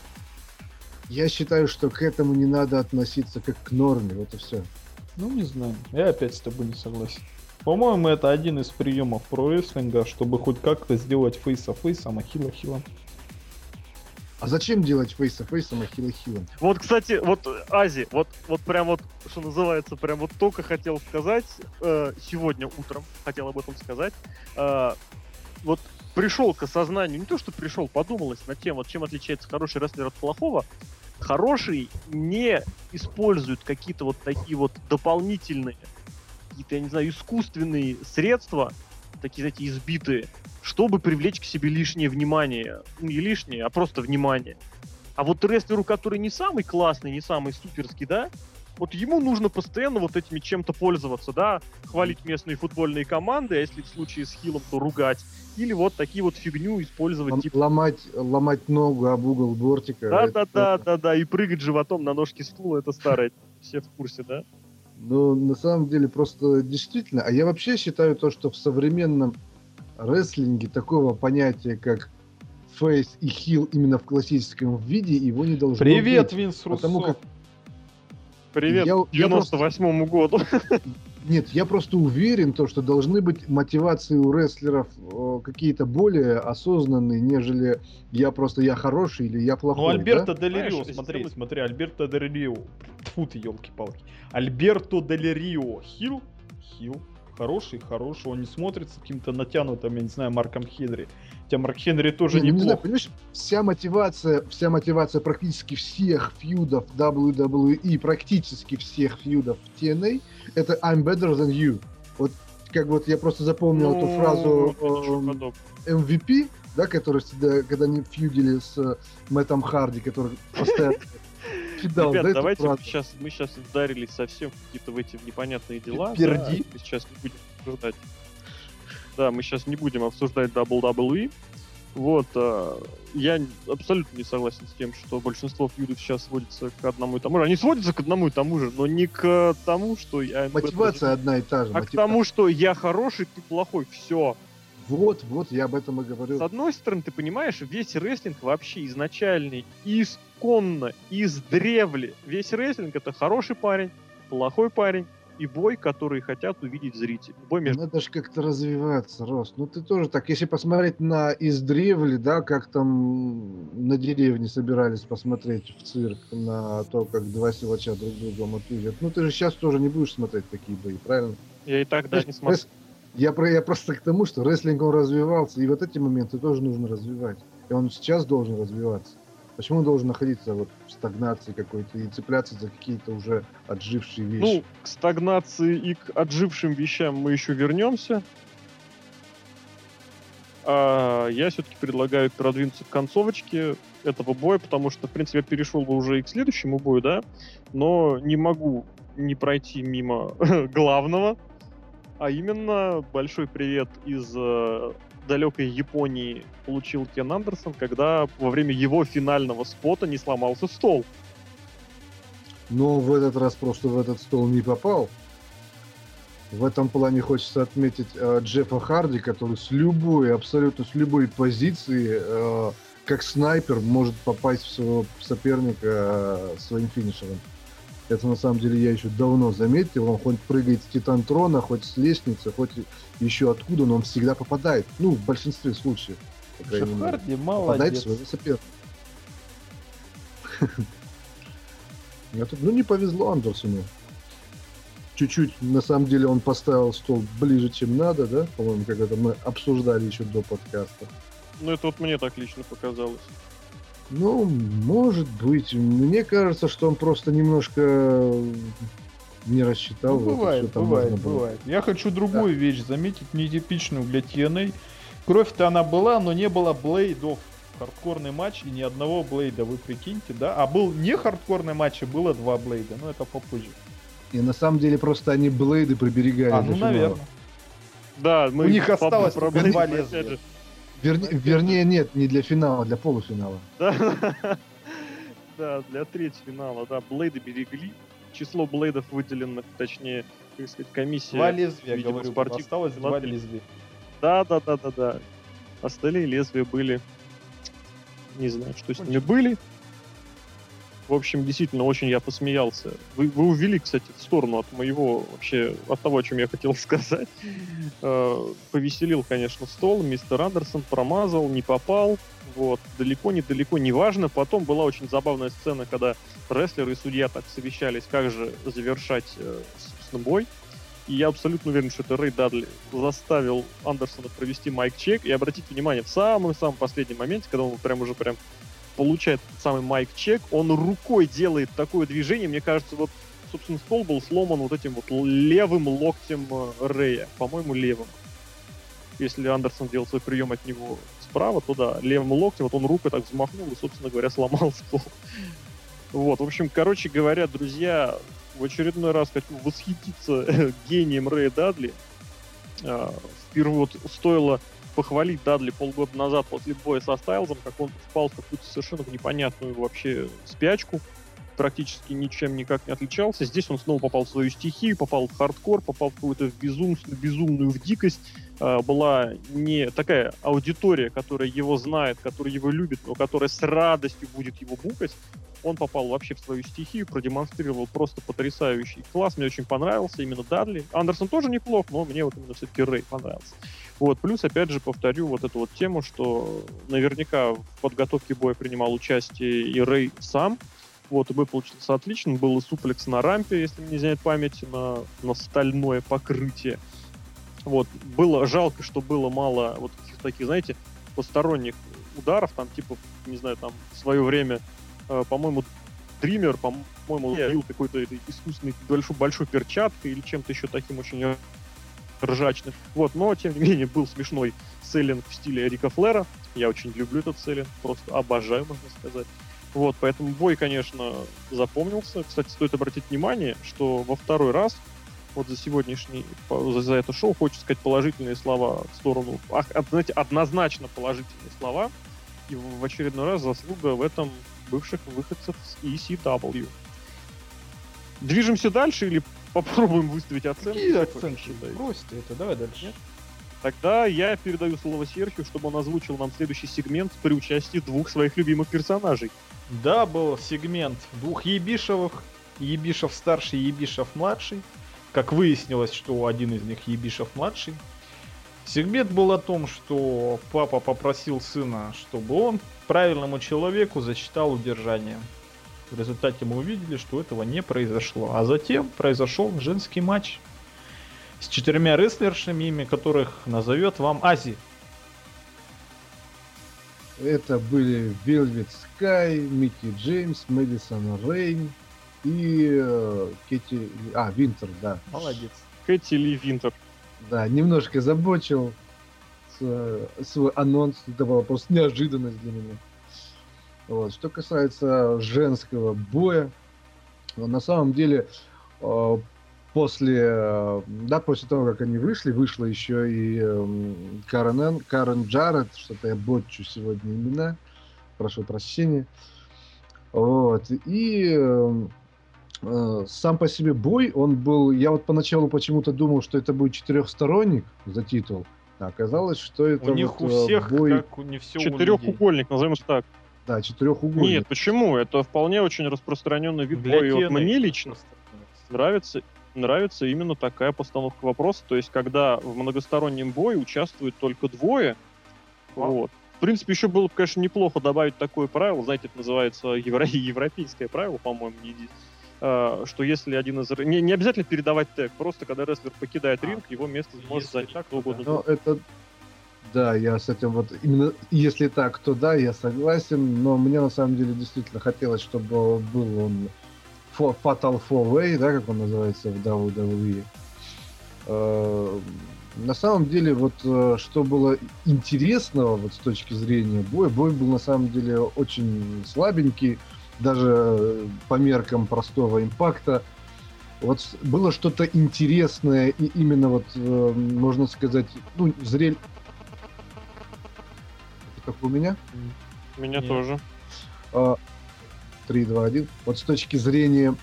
Я считаю, что к этому не надо относиться как к норме, вот и все. Ну, не знаю. Я опять с тобой не согласен. По-моему, это один из приемов про рестлинга, чтобы хоть как-то сделать фейса фейсом, а хила хилом. А зачем делать фейса фейсом, а хила хилом? Вот, кстати, вот Ази, вот, вот прям вот, что называется, прям вот только хотел сказать, э, сегодня утром хотел об этом сказать, э, вот пришел к осознанию, не то, что пришел, подумалось над тем, вот чем отличается хороший рестлер от плохого, хороший не использует какие-то вот такие вот дополнительные, какие-то, я не знаю, искусственные средства, такие, знаете, избитые, чтобы привлечь к себе лишнее внимание. Ну, не лишнее, а просто внимание. А вот рестлеру, который не самый классный, не самый суперский, да, вот ему нужно постоянно вот этими чем-то пользоваться, да, хвалить местные футбольные команды, а если в случае с хилом, то ругать. Или вот такие вот фигню использовать, Лом- типа Ломать, ломать ногу об угол бортика. да, это- да, да, да, да, и прыгать животом на ножки стула, это старое, все в курсе, да? Ну, на самом деле, просто действительно. А я вообще считаю то, что в современном рестлинге такого понятия, как фейс и хил именно в классическом виде, его не должно Привет, быть. Винс Руссо. Потому как Привет, Я- я 98-му году. Нет, я просто уверен, то, что должны быть мотивации у рестлеров э, какие-то более осознанные, нежели я просто я хороший или я плохой. Ну, Альберто да? Дель Рио, Знаешь, смотри, если- смотри, Альберто Дель Рио. Тьфу ты, елки-палки. Альберто Дель Рио. Хил? Хил. Хороший, хороший. Он не смотрится каким-то натянутым, я не знаю, Марком Хенри. Хотя Марк Хенри тоже Не, ну, не знаю, понимаешь, вся мотивация, вся мотивация практически всех фьюдов WWE, практически всех фьюдов в TNA, это I'm better than you. Вот как вот я просто запомнил эту Ну, фразу ничего эм. MVP, да, который всегда, когда они фьюдили с э, Мэттом Харди, который постоянно кидал, Ребят, да, давайте мы сейчас, мы сейчас ударились совсем в какие-то в эти непонятные дела. Перди. да, мы сейчас не будем обсуждать. Да, мы сейчас не будем обсуждать WWE. Вот, а, я абсолютно не согласен с тем, что большинство фьюдов сейчас сводится к одному и тому же. Они сводятся к одному и тому же, но не к тому, что я... Мотивация одна и та же. А к мотива- тому, что я хороший, ты плохой. Все. Вот, вот, я об этом и говорю. С одной стороны, ты понимаешь, весь рестлинг вообще изначальный, исконно, издревле. Весь рестлинг это хороший парень, плохой парень и бой, который хотят увидеть зрители. Бой между... Надо же как-то развиваться, Рос. Ну ты тоже так, если посмотреть на издревле, да, как там на деревне собирались посмотреть в цирк на то, как два силача друг друга мотузят. Ну ты же сейчас тоже не будешь смотреть такие бои, правильно? Я и так даже не смотрю. Я, про, я просто к тому, что рестлинг он развивался, и вот эти моменты тоже нужно развивать. И он сейчас должен развиваться. Почему он должен находиться вот в стагнации какой-то и цепляться за какие-то уже отжившие вещи? Ну, к стагнации и к отжившим вещам мы еще вернемся. А я все-таки предлагаю продвинуться к концовочке этого боя, потому что, в принципе, я перешел бы уже и к следующему бою, да, но не могу не пройти мимо главного, а именно большой привет из э, далекой Японии получил Кен Андерсон, когда во время его финального спота не сломался стол. Но в этот раз просто в этот стол не попал. В этом плане хочется отметить э, Джеффа Харди, который с любой, абсолютно с любой позиции, э, как снайпер, может попасть в своего соперника э, своим финишером. Это на самом деле я еще давно заметил. Он хоть прыгает с Титантрона, хоть с лестницы, хоть еще откуда, но он всегда попадает. Ну, в большинстве случаев. по мере. Шахарди Попадает в молодец. своего соперника. Я тут, ну, не повезло Андерсону. Чуть-чуть, на самом деле, он поставил стол ближе, чем надо, да? По-моему, когда-то мы обсуждали еще до подкаста. Ну, это вот мне так лично показалось. Ну, может быть. Мне кажется, что он просто немножко не рассчитал. Ну, бывает, там бывает, бывает. Я хочу другую вещь заметить, нетипичную для TNA. Кровь-то она была, но не было блейдов. Хардкорный матч и ни одного блейда, вы прикиньте, да? А был не хардкорный матч, и было два блейда, но это попозже. И на самом деле просто они блейды приберегали А, ну, наверное. Да, мы У них осталось по- два лезвия. Же, Верне- вернее, нет, не для финала, для полуфинала. Да, да, для третьего да, Блейды берегли. Число блейдов выделенных, точнее, как сказать, комиссия. Два лезвия, видимо, говорю, спортивных осталось два лезвия. Да, да, да, да, да. Остальные лезвия были. Не знаю, что с ними были. В общем, действительно, очень я посмеялся. Вы, вы увели, кстати, в сторону от моего, вообще, от того, о чем я хотел сказать. Э, Повеселил, конечно, стол. Мистер Андерсон промазал, не попал. Вот. Далеко, недалеко, неважно. Потом была очень забавная сцена, когда рестлеры и судья так совещались, как же завершать, э, собственно, бой. И я абсолютно уверен, что это Рэй Дадли заставил Андерсона провести майк-чек. И обратите внимание, в самом-самом последнем моменте, когда он прям уже прям получает этот самый майк-чек, он рукой делает такое движение. Мне кажется, вот, собственно, стол был сломан вот этим вот левым локтем э, Рэя. По-моему, левым. Если Андерсон делал свой прием от него справа, то да, левым локтем, вот он рукой так взмахнул и, собственно говоря, сломал стол. Вот, в общем, короче говоря, друзья, в очередной раз хочу восхититься гением Рэя Дадли. А, Впервые вот стоило похвалить Дадли полгода назад после боя со Стайлзом, как он впал в какую-то совершенно непонятную вообще спячку. Практически ничем никак не отличался. Здесь он снова попал в свою стихию, попал в хардкор, попал в какую-то безумную, безумную в дикость. А, была не такая аудитория, которая его знает, которая его любит, но которая с радостью будет его букать. Он попал вообще в свою стихию, продемонстрировал просто потрясающий класс. Мне очень понравился именно Дадли. Андерсон тоже неплох, но мне вот именно все-таки Рэй понравился. Вот, плюс, опять же, повторю вот эту вот тему, что наверняка в подготовке боя принимал участие и Рэй сам, вот, и бой получился отлично. Был и суплекс на рампе, если мне не знает память, на, на стальное покрытие. Вот. Было жалко, что было мало вот таких, таких, знаете, посторонних ударов, там, типа, не знаю, там, в свое время, э, по-моему, Дример, по-моему, бил какой-то искусственный большой, большой перчаткой или чем-то еще таким очень ржачным. Вот, но, тем не менее, был смешной селлинг в стиле Рика Флера. Я очень люблю этот селлинг, просто обожаю, можно сказать. Вот, поэтому бой, конечно, запомнился. Кстати, стоит обратить внимание, что во второй раз вот за сегодняшний, за, за это шоу, хочется сказать положительные слова в сторону, ах, знаете, однозначно положительные слова. И в очередной раз заслуга в этом бывших выходцев с ECW. Движемся дальше или попробуем выставить оценки? Какие оценки? Бросьте это, давай дальше. Нет? Тогда я передаю слово Серхию, чтобы он озвучил нам следующий сегмент при участии двух своих любимых персонажей. Да, был сегмент двух Ебишевых. Ебишев старший, Ебишев младший. Как выяснилось, что один из них Ебишев младший. Сегмент был о том, что папа попросил сына, чтобы он правильному человеку засчитал удержание. В результате мы увидели, что этого не произошло. А затем произошел женский матч с четырьмя рестлершами, имя которых назовет вам Ази. Это были Velvet Sky, Микки Джеймс, Мэдисон Рейн и э, Кэти... А, Винтер, да. Молодец. Кэти Ли Винтер. Да, немножко забочил свой анонс. Это была просто неожиданность для меня. Вот. Что касается женского боя, на самом деле э, после, э, да, после того, как они вышли, вышла еще и эм, Карен, Карен Джаред, что-то я бочу сегодня имена, прошу прощения. Вот, и эм, э, сам по себе бой, он был, я вот поначалу почему-то думал, что это будет четырехсторонник за титул, а оказалось, что это У них вот, у всех бой... как у не все Четырехугольник, назовем это так. Да, четырехугольник. Нет, почему? Это вполне очень распространенный вид Для боя. Вот мне лично нравится, нравится именно такая постановка вопроса. То есть, когда в многостороннем бое участвуют только двое, А. вот. В принципе, еще было бы, конечно, неплохо добавить такое правило, знаете, это называется евро- европейское правило, по-моему, не а, что если один из... Не, не обязательно передавать тег, просто когда рестлер покидает А. ринг, его место может занять так, кто то угодно. Но это... Да, я с этим вот... Именно если так, то да, я согласен. Но мне на самом деле действительно хотелось, чтобы был он Fatal 4-Way, да, как он называется в WWE. Э, На самом деле, вот э, что было интересного вот с точки зрения боя, бой был на самом деле очень слабенький, даже э, по меркам простого импакта. Вот было что-то интересное и именно вот, э, можно сказать, ну, зрель... Это как у меня? Меня Нет. тоже. А, 3, 2, 1. Вот с точки зрения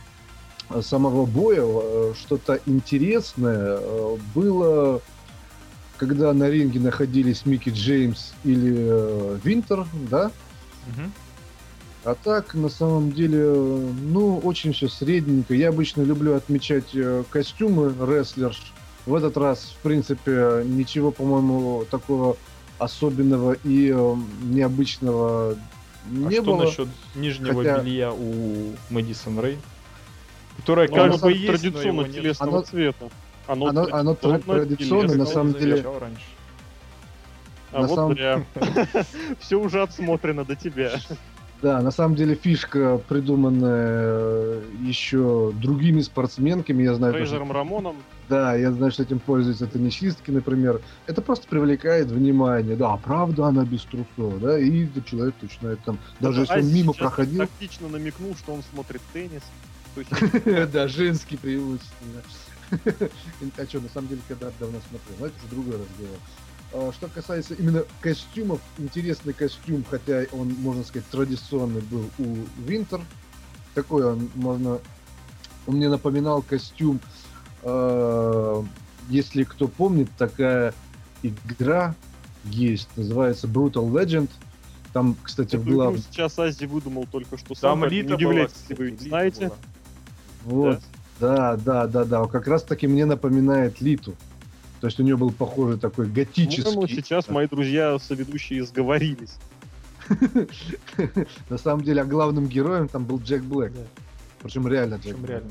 э, самого боя, э, что-то интересное э, было, когда на ринге находились Микки Джеймс или Винтер, да? Мгм. А так, на самом деле, ну, очень все средненько. Я обычно люблю отмечать костюмы рестлерш. В этот раз, в принципе, ничего, по-моему, такого особенного и э, А не что было. насчет нижнего Хотя- белья у Мэдисон Рэй? Которая как бы есть, но традиционно нет. телесного Оно- цвета. Оно, оно- оно тра- традиционно, на самом деле- раньше. А на вот самом- зря. Все уже отсмотрено до тебя. Да, на самом деле фишка, придуманная еще другими спортсменками. Я знаю, что- Рейзером Рамоном. да, я знаю, что этим пользуются теннисистки, например. Это просто привлекает внимание. Да, правда, она без трусов, да, и человек начинает там, даже если А он мимо проходил, Тактично намекнул, что он смотрит теннис. Да, женский преимущественно. А что, на самом деле, когда давно смотрел, это уже другой разговор. А, Что касается именно костюмов, интересный костюм, хотя он, можно сказать, традиционный был у Винтер. такой он, можно... Он мне напоминал костюм, э, если кто помнит, такая игра есть, называется Brutal Legend. Там, кстати, Эту была... сейчас Ази выдумал только что Там сам, поэтому Лита не была, удивляйтесь, если вы знаете. была. Вот, да, да, да, да. Как раз таки мне напоминает Литу. То есть у нее был похожий такой готический. По-моему, сейчас мои друзья соведущие сговорились. На самом деле, а главным героем там был Джек Блэк. Да, Причем реально Джек Блэк.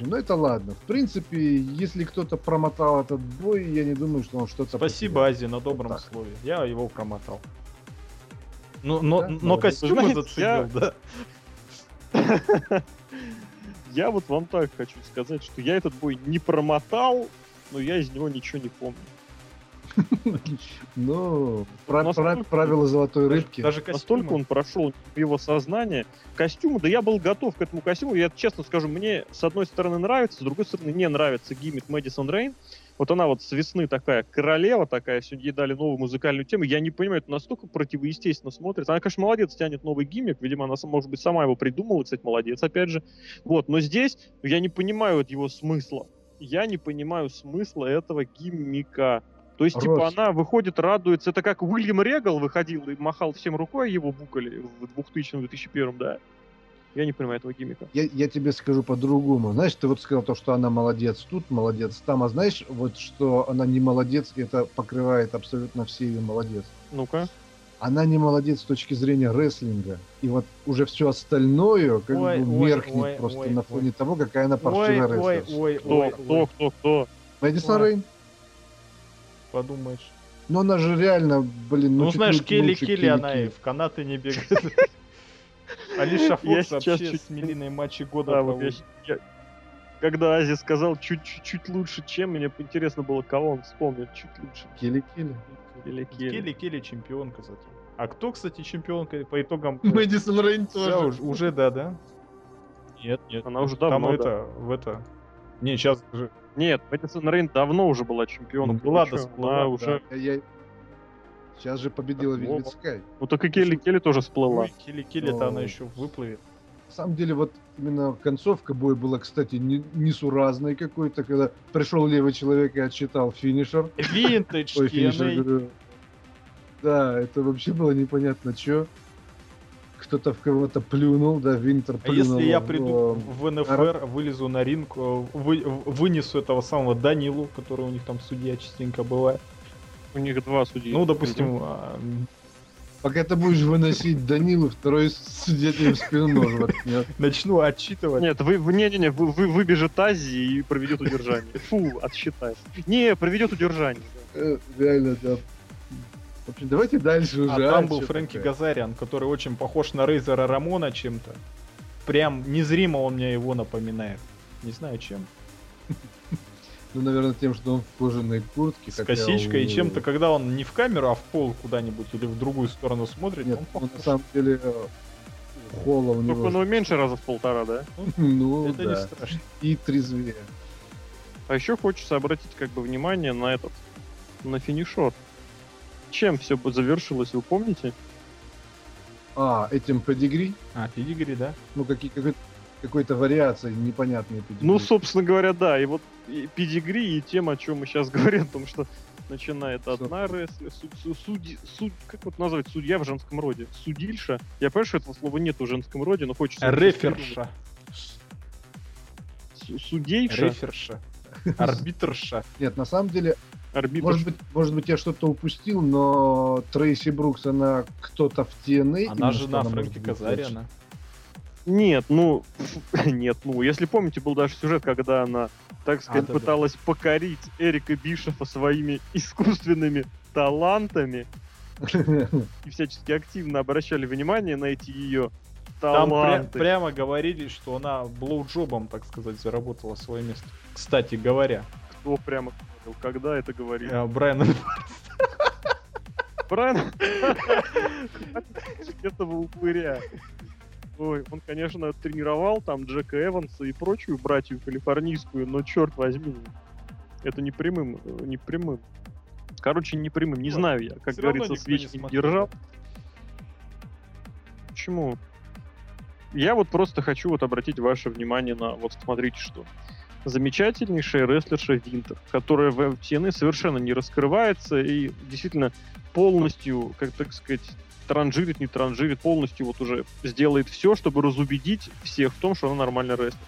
Ну это ладно. В принципе, если кто-то промотал этот бой, я не думаю, что он что-то... Спасибо. Ази, на добром так. слове. Я его промотал. Ну, но, Да? но Молодец. костюмы Знаете, заценил, я- да. Я вот вам так хочу сказать, что я этот бой не промотал, но я из него ничего не помню. Ну, правила золотой рыбки. даже Настолько он прошел в его сознание. Костюмы, да я был готов к этому костюму. Я честно скажу, мне с одной стороны нравится, с другой стороны не нравится гиммит Мэдисон Рейн. Вот она вот с весны такая королева такая, сегодня ей дали новую музыкальную тему. Я не понимаю, это настолько противоестественно смотрится. Она, конечно, молодец, тянет новый гиммик. Видимо, она, может быть, сама его придумала. Кстати, молодец, опять же. Вот, но здесь я не понимаю вот его смысла. Я не понимаю смысла этого гиммика. То есть, типа, Рос. она выходит, радуется. Это как Уильям Регал выходил и махал всем рукой, его букали в 2000-2001, да? Я не понимаю этого гиммика. Я, я тебе скажу по-другому. Знаешь, ты вот сказал то, что она молодец тут, молодец там. А знаешь, вот что она не молодец, и это покрывает абсолютно все ее молодец. Ну-ка. Она не молодец с точки зрения рестлинга. И вот уже все остальное как Ой, бы ой, меркнет ой, просто ой, на ой. фоне того, какая она Ой, паршивая ой, рестлер. ой, Кто, ой, кто, ой. кто, кто? Мэдисон Ой. Рейн? Подумаешь. Ну она же реально, блин, Ну, чуть знаешь, лучше Келли лучше Келли, Келли она и в канаты не бегает. Алиша Я Фокс сейчас вообще чуть- смелиные матчи года Да, вот я, я- когда Ази сказал чуть-чуть лучше, чем, мне интересно было, кого он вспомнит чуть лучше. Келли Келли. Или Келли. Келли Келли чемпионка зато. А кто, кстати, чемпионка по итогам? Мэдисон Рейн Да, тоже. уже, уже да, да? Нет, нет. Она уже Там давно, да. это, в это... Не, сейчас же... Нет, Мэдисон Рейн давно уже была чемпионом. Ну, была, да, да. уже... Я- Сейчас же победила. Скай. Ну так и Келли Келли тоже всплыла. Ой, Келли Келли-то она О. еще выплывет. На самом деле, вот именно концовка боя была, кстати, не- несуразной какой-то, когда пришел левый человек и отсчитал финишер. Винтедж, Ой, финишер. Да, это вообще было непонятно, что. Кто-то в кого-то плюнул, да, Винтер А плюнул. если я приду в НФР, вылезу на ринг, э, вы- вынесу этого самого Данилу, который у них там судья частенько бывает. У них два судьи. Ну, допустим, а, Пока ты будешь выносить Данилу, второй судья тебе в спину нож воткнет. начну отчитывать. Нет, вы, не, не, не, вы, вы- выбежит Ази и проведет удержание. Фу, отсчитай. Не, проведет удержание. Э, Реально, да. В общем, давайте дальше уже. А там а, был Фрэнки? Газариан, который очень похож на Рейзера Рамона чем-то. Прям незримо он мне его напоминает. Не знаю чем. Ну, наверное, тем, что он в кожаной куртке. С хотя косичкой и у- чем-то, когда он не в камеру, а в пол куда-нибудь или в другую сторону смотрит. Нет, он похож. на самом деле э, у Холла у Только него... он его меньше раза в полтора, да? Ну, Это не да. страшно. И трезвее. А еще хочется обратить как бы внимание на этот, на финишер. Чем все завершилось, вы помните? А, этим педигри? А, педигри, да? Ну, какие, какой, какой-то вариации непонятные педигри. Ну, собственно говоря, да. И вот и педигри, и тем, о чем мы сейчас говорим, о том, что начинает одна рестлер, суд, суд- судьи- суд- как вот назвать, судья в женском роде? Судильша? Я понимаю, что этого слова нет в женском роде, но хочется... придумать. Реферша. Су- Судейша? Реферша. Арбитрша. Нет, на самом деле, Арбитр. может быть, может быть, я что-то упустил, но Трейси Брукс, она кто-то в TNA. Она жена она Фрэнки Казариана. Нет, ну, нет, ну, если помните, был даже сюжет, когда она, так сказать, да-да. пыталась покорить Эрика Бишофа своими искусственными талантами и всячески активно обращали внимание на эти ее Там пря- таланты. прямо говорили, что она блоуджобом, так сказать, заработала свое место. Кстати говоря, Кто прямо говорил, когда это говорили? э, Брайан Брайан? Этого упыря. Ой, он, конечно, тренировал там Джека Эванса и прочую братью калифорнийскую, но черт возьми, это не прямым, не прямым. Короче, не прямым, не Ну, знаю я, как говорится, свечи не держал. Почему? Я вот просто хочу вот обратить ваше внимание на, вот смотрите что. Замечательнейшая рестлерша Винтер, которая в TNA совершенно не раскрывается и действительно полностью, как так сказать, транжирит, не транжирит, полностью вот уже сделает все, чтобы разубедить всех в том, что она нормальный рестлер.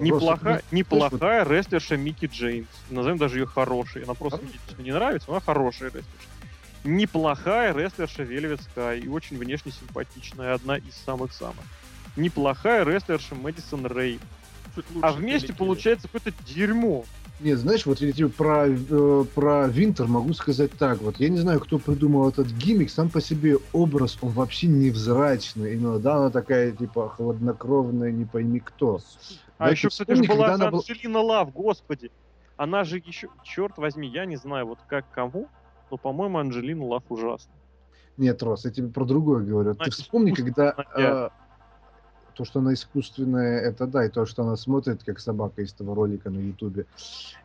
Неплохая, Просто, неплохая рестлерша Микки Джеймс. Назовем даже ее хорошей. Она просто мне не нравится, но она хорошая рестлерша. Неплохая рестлерша Velvet Sky. И очень внешне симпатичная. Одна из самых-самых. Неплохая рестлерша Мэдисон Рей. А вместе получается какое-то дерьмо. Нет, знаешь, вот я тебе про, э, про Винтер могу сказать так. Вот я не знаю, кто придумал этот гиммик. Сам по себе образ, он вообще невзрачный. Именно, да, она такая, типа, хладнокровная, не пойми кто. А Да, еще, кстати, же вспомни, была же она была- Лав, господи. Она же еще, черт возьми, я не знаю, вот как кому, но, по-моему, Анджелина Лав ужасна. Нет, Рос, я тебе про другое говорю. Она Ты вспомни, когда э, то, что она искусственная, это да, и то, что она смотрит, как собака из того ролика на Ютубе,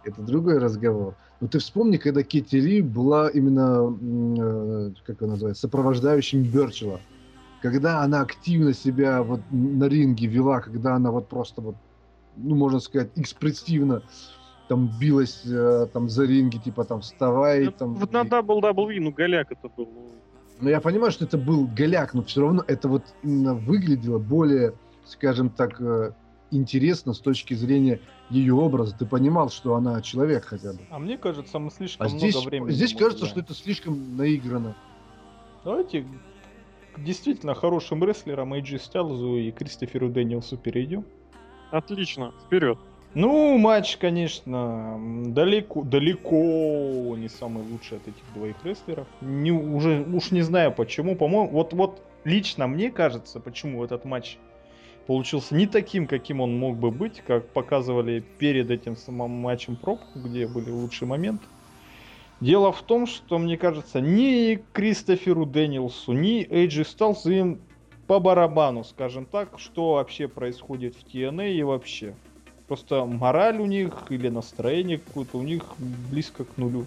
это другой разговор. Но ты вспомни, когда Кити Ли была именно, э, как она называется, сопровождающим Берчела. Когда она активно себя вот на ринге вела, когда она вот просто вот, ну, можно сказать, экспрессивно там билась э, там за ринги, типа там вставай, там... Вот на WWE, ну, голяк это был. Ну, Ну, я понимаю, что это был голяк, но все равно это вот именно выглядело более, скажем так, э, интересно с точки зрения ее образа. Ты понимал, что она человек хотя бы. А мне кажется, мы слишком А здесь, много времени. здесь кажется, уделяем. что это слишком наиграно. Давайте к действительно хорошим рестлерам AJ Стайлзу и Кристоферу Дэниелсу перейдем. Отлично, вперед. Ну, матч, конечно, далеко, далеко не самый лучший от этих двоих рестлеров. Не, уже уж не знаю почему. По-моему, вот, вот лично мне кажется, почему этот матч получился не таким, каким он мог бы быть, как показывали перед этим самым матчем пробку, где были лучшие моменты. Дело в том, что, мне кажется, ни Кристоферу Дэниелсу, ни Эйджи Стайлзу им по барабану, скажем так, что вообще происходит в TNA и вообще. Просто мораль у них или настроение какое-то у них близко к нулю.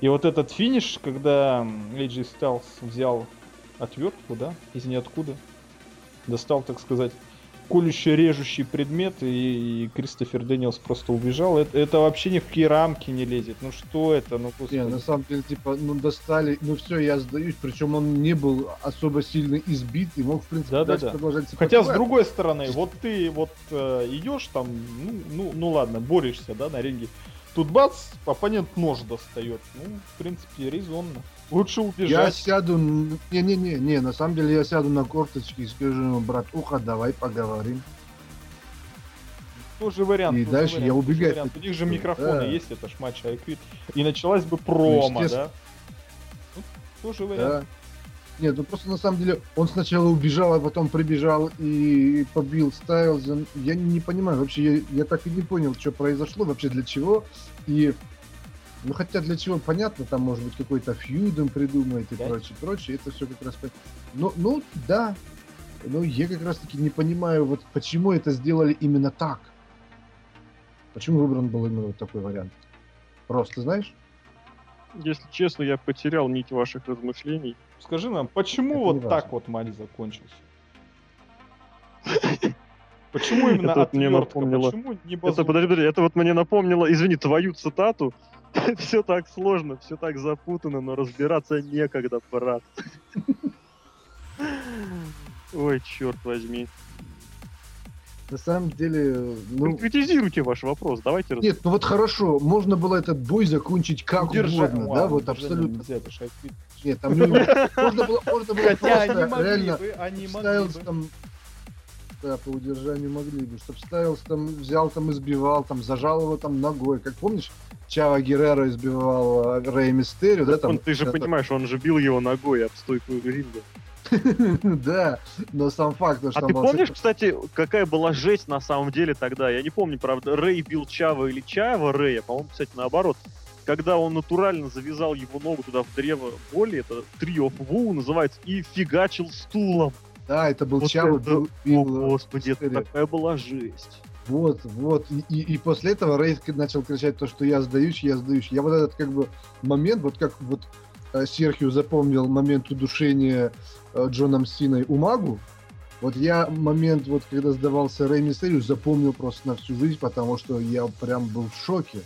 И вот этот финиш, когда AJ Styles взял отвертку, да, из ниоткуда, достал, так сказать, колющий, режущий предмет, и, и Кристофер Дэниелс просто убежал. Это, это вообще ни в какие рамки не лезет. Ну что это? Ну, господи. Не, на самом деле, типа, ну достали, ну все, я сдаюсь. Причем он не был особо сильно избит и мог, в принципе, Да-да-да. дальше продолжать Хотя, с другой стороны, вот ты вот э, идешь там, ну, ну, ну ладно, борешься, да, на ринге. Тут бац, оппонент нож достает. Ну, в принципе, резонно. Лучше Я убежать. сяду, н- не-не-не, не, на самом деле я сяду на корточки и скажу ему, братуха, давай поговорим. Тоже вариант. И тоже дальше вариант, я убегать вариант. У них же микрофоны Да. есть, это ж матч Айквит. И началась бы промо, естественно. да? Ну, тоже вариант. Да. Нет, ну просто на самом деле он сначала убежал, а потом прибежал и побил Стайлза. Я не понимаю, вообще я, я так и не понял, что произошло, вообще для чего. И ну хотя для чего понятно, там может быть какой-то фьюдом придумает и Да. прочее, прочее, это все как раз... Ну, ну да, но я как раз таки не понимаю, вот почему это сделали именно так. Почему выбран был именно вот такой вариант? Просто, знаешь? Если честно, я потерял нить ваших размышлений. Скажи нам, почему Это вот так вот матч закончился? Почему именно Это вот мне отвертка? напомнило- Почему не Это, подожди, подожди, это вот мне напомнило, извини, твою цитату. все так сложно, все так запутано, но разбираться некогда, брат. Ой, черт возьми. На самом деле, ну... Конкретизируйте ваш вопрос, давайте раз- Нет, ну вот хорошо, можно было этот бой закончить как Удержа- угодно, Ладно, да, вот абсолютно. нельзя. Нет, там не- можно было, можно было Хотя они просто могли реально бы, они могли бы. там, да, по удержанию могли бы, чтобы Стайлз там взял, там избивал, там зажал его там ногой, как помнишь, Чава Геррера избивал а, Рэй Мистерио, да, там. Он, ты же это- понимаешь, он же бил его ногой об стойку ринга. Да, но сам факт, то, что А ты помнишь, кстати, какая была жесть на самом деле тогда? Я не помню, правда, Рэй бил Чава или Чава Рэя, по-моему, кстати, наоборот. Когда он натурально завязал его ногу туда в древо боли, это Trio of Woe называется, и фигачил стулом. Да, это был Вот Чава, это- бил- О, э, господи, это такая была жесть. Вот, вот. И, и, и после этого Рейд начал кричать то, что я сдаюсь, я сдаюсь. Я вот этот как бы момент, вот как вот э, Серхио запомнил момент удушения э, Джоном Синой Умагу, Вот я момент, вот когда сдавался Рэй Мистерио, запомнил просто на всю жизнь, потому что я прям был в шоке.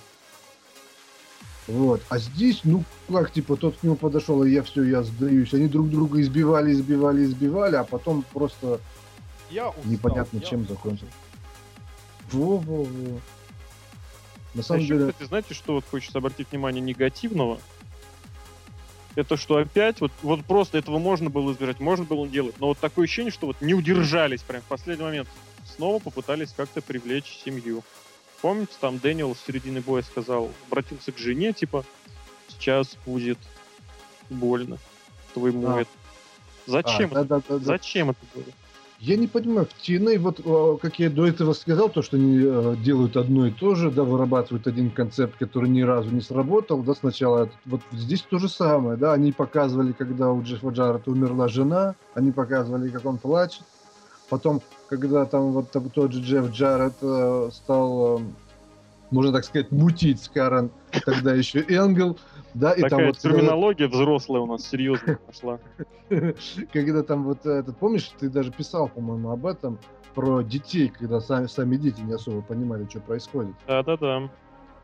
Вот. А здесь, ну, как, типа, тот к нему подошел, и я все, я сдаюсь. Они друг друга избивали, избивали, избивали, а потом просто Я устал, непонятно я чем устал. закончился. Во-во-во. На А самом еще, деле, кстати, знаете, что вот хочется обратить внимание негативного? Это что опять, вот, вот просто этого можно было избежать, можно было делать, но вот такое ощущение, что вот не удержались прям в последний момент. Снова попытались как-то привлечь семью. Помните, там Дэниел с середины боя сказал, обратился к жене, типа, сейчас будет больно твоему А. это. Зачем? А, это? да-да-да-да. Зачем это было? Я не понимаю, в TNA, вот э, как я до этого сказал, то, что они э, делают одно и то же, да, вырабатывают один концепт, который ни разу не сработал, да, сначала, вот здесь то же самое, да, они показывали, когда у Джеффа Джаррета умерла жена, они показывали, как он плачет, потом, когда там вот там тот же Джефф Джаррет э, стал, э, можно так сказать, мутить с Карен, тогда еще Энгел, да, и там Такая вот... э, терминология взрослая у нас серьезно пошла. когда там вот этот, помнишь, ты даже писал, по-моему, об этом, про детей, когда сами, сами дети не особо понимали, что происходит. Да-да-да.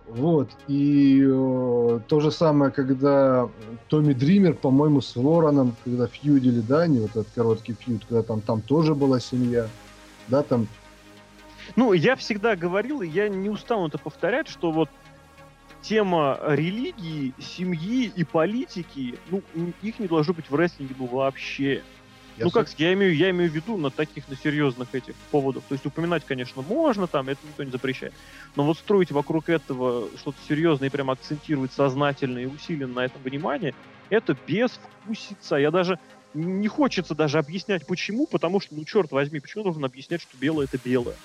Вот, и э, то же самое, когда Томми Дример, по-моему, с Вороном, когда фьюдили, да, они вот этот короткий фьюд, когда там, там тоже была семья, да, там, Ну, я всегда говорил, и я не устану это повторять, что вот тема религии, семьи и политики, ну, их не должно быть в рестлинге, ну, вообще. Я ну, как, я имею, я имею в виду на таких, на серьезных этих поводах. То есть упоминать, конечно, можно, там, это никто не запрещает. Но вот строить вокруг этого что-то серьезное и прям акцентировать сознательно и усиленно на этом внимание, это безвкусица. Я даже не хочется даже объяснять, почему, потому что, ну, черт возьми, почему должен объяснять, что белое это белое?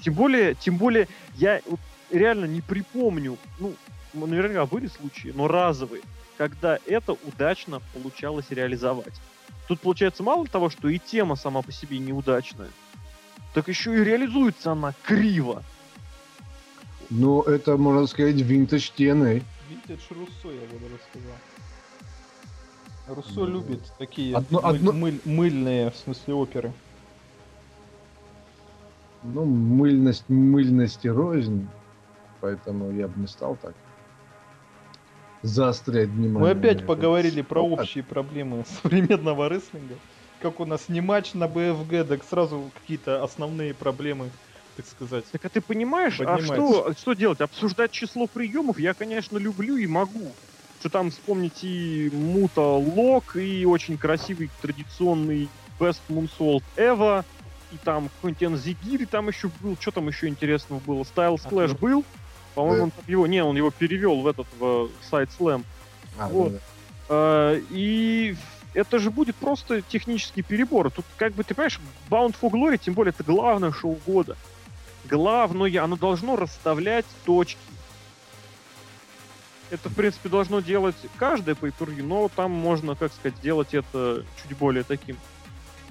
Тем более, тем более, я вот реально не припомню, ну, наверняка были случаи, но разовые, когда это удачно получалось реализовать. Тут получается мало того, что и тема сама по себе неудачная, так еще и реализуется она криво. Ну, это, можно сказать, винтаж TNA. Винтидж Руссо, я бы даже сказал. Руссо Ну, любит такие одно- мыль- одно- мыль- мыльные, в смысле, оперы. Ну, мыльность, мыльность и рознь, поэтому я бы не стал так заострять внимание. Мы опять поговорили про общие проблемы современного рестлинга. Как у нас не матч на БФГ, так сразу какие-то основные проблемы, так сказать. Так а ты понимаешь, а что, что делать? Обсуждать число приемов я, конечно, люблю и могу. Что там вспомнить и Мута Лок, и очень красивый традиционный Best Moonsault Ever, и там какой-нибудь Энзигири там еще был. Что там еще интересного было? Styles А, Clash ну. был? По-моему, он его, не, он его перевел в этот, в сайт Slam. А, Вот. да, да. И это же будет просто технический перебор. Тут, как бы, ты понимаешь, Bound for Glory, тем более, это главное шоу года. Главное, оно должно расставлять точки. Это, в принципе, должно делать каждое pay но там можно, как сказать, делать это чуть более таким,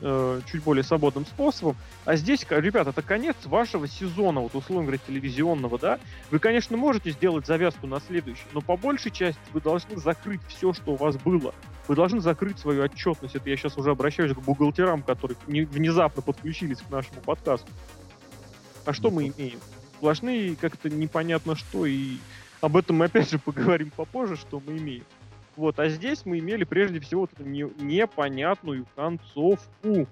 э, чуть более свободным способом. А здесь, ребята, это конец вашего сезона, вот условно говоря, телевизионного, да? Вы, конечно, можете сделать завязку на следующий, но по большей части вы должны закрыть все, что у вас было. Вы должны закрыть свою отчетность. Это я сейчас уже обращаюсь к бухгалтерам, которые не- внезапно подключились к нашему подкасту. А что мы имеем? Сплошные как-то непонятно что, и об этом мы опять же поговорим попозже, что мы имеем. Вот, а здесь мы имели прежде всего вот эту не- непонятную концовку.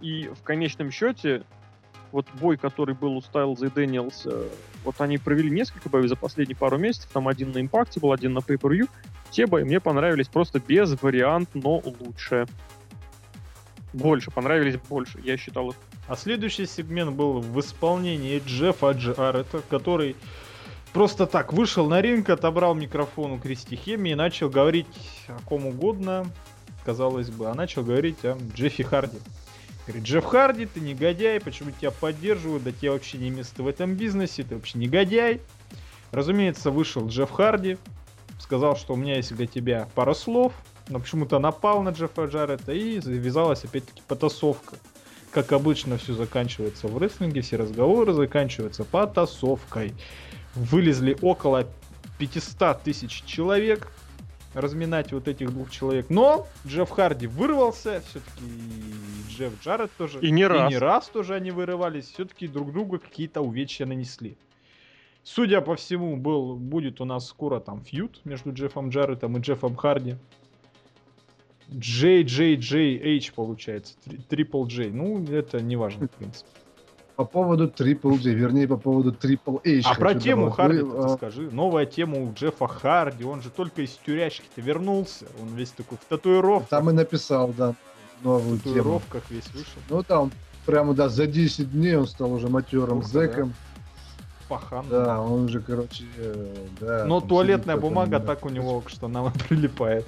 И в конечном счете, вот бой, который был у Стайлза и Дэниелса, вот они провели несколько боев за последние пару месяцев, там один на импакте был, один на pay per Те бои мне понравились просто без вариант, но лучше. Больше, понравились больше, я считал их. А следующий сегмент был в исполнении Джеффа Джаррета, который просто так вышел на ринг, отобрал микрофон у Кристи Хеми и начал говорить о ком угодно, казалось бы, а начал говорить о Джеффи Харди. Говорит, Джефф Харди, ты негодяй, почему тебя поддерживают, да тебе вообще не место в этом бизнесе, ты вообще негодяй. Разумеется, вышел Джефф Харди, сказал, что у меня есть для тебя пара слов, но почему-то напал на Джеффа Джаррета и завязалась опять-таки потасовка. Как обычно все заканчивается в рестлинге, все разговоры заканчиваются потасовкой. Вылезли около 500 тысяч человек, разминать вот этих двух человек. Но Джефф Харди вырвался, все-таки Джефф Джаред тоже. И не раз. И не раз тоже они вырывались, все-таки друг другу какие-то увечья нанесли. Судя по всему, был, будет у нас скоро там фьют между Джеффом Джарретом и Джеффом Харди. JJJH получается, Трипл J. Ну, это не важно, в принципе. По поводу Triple J, вернее, по поводу Triple H. А про тему добавить. Харди Вы, а, скажи. Новая тема у Джеффа Харди. Он же только из тюрячки-то вернулся. Он весь такой в татуировках. Там и написал, да, новую в тему. татуировках весь вышел. Ну, там прямо, да, за 10 дней он стал уже матерым Ух зэком. Пахан. Да, он уже, короче, э, да. Но туалетная бумага да. так у него к штанам и прилипает.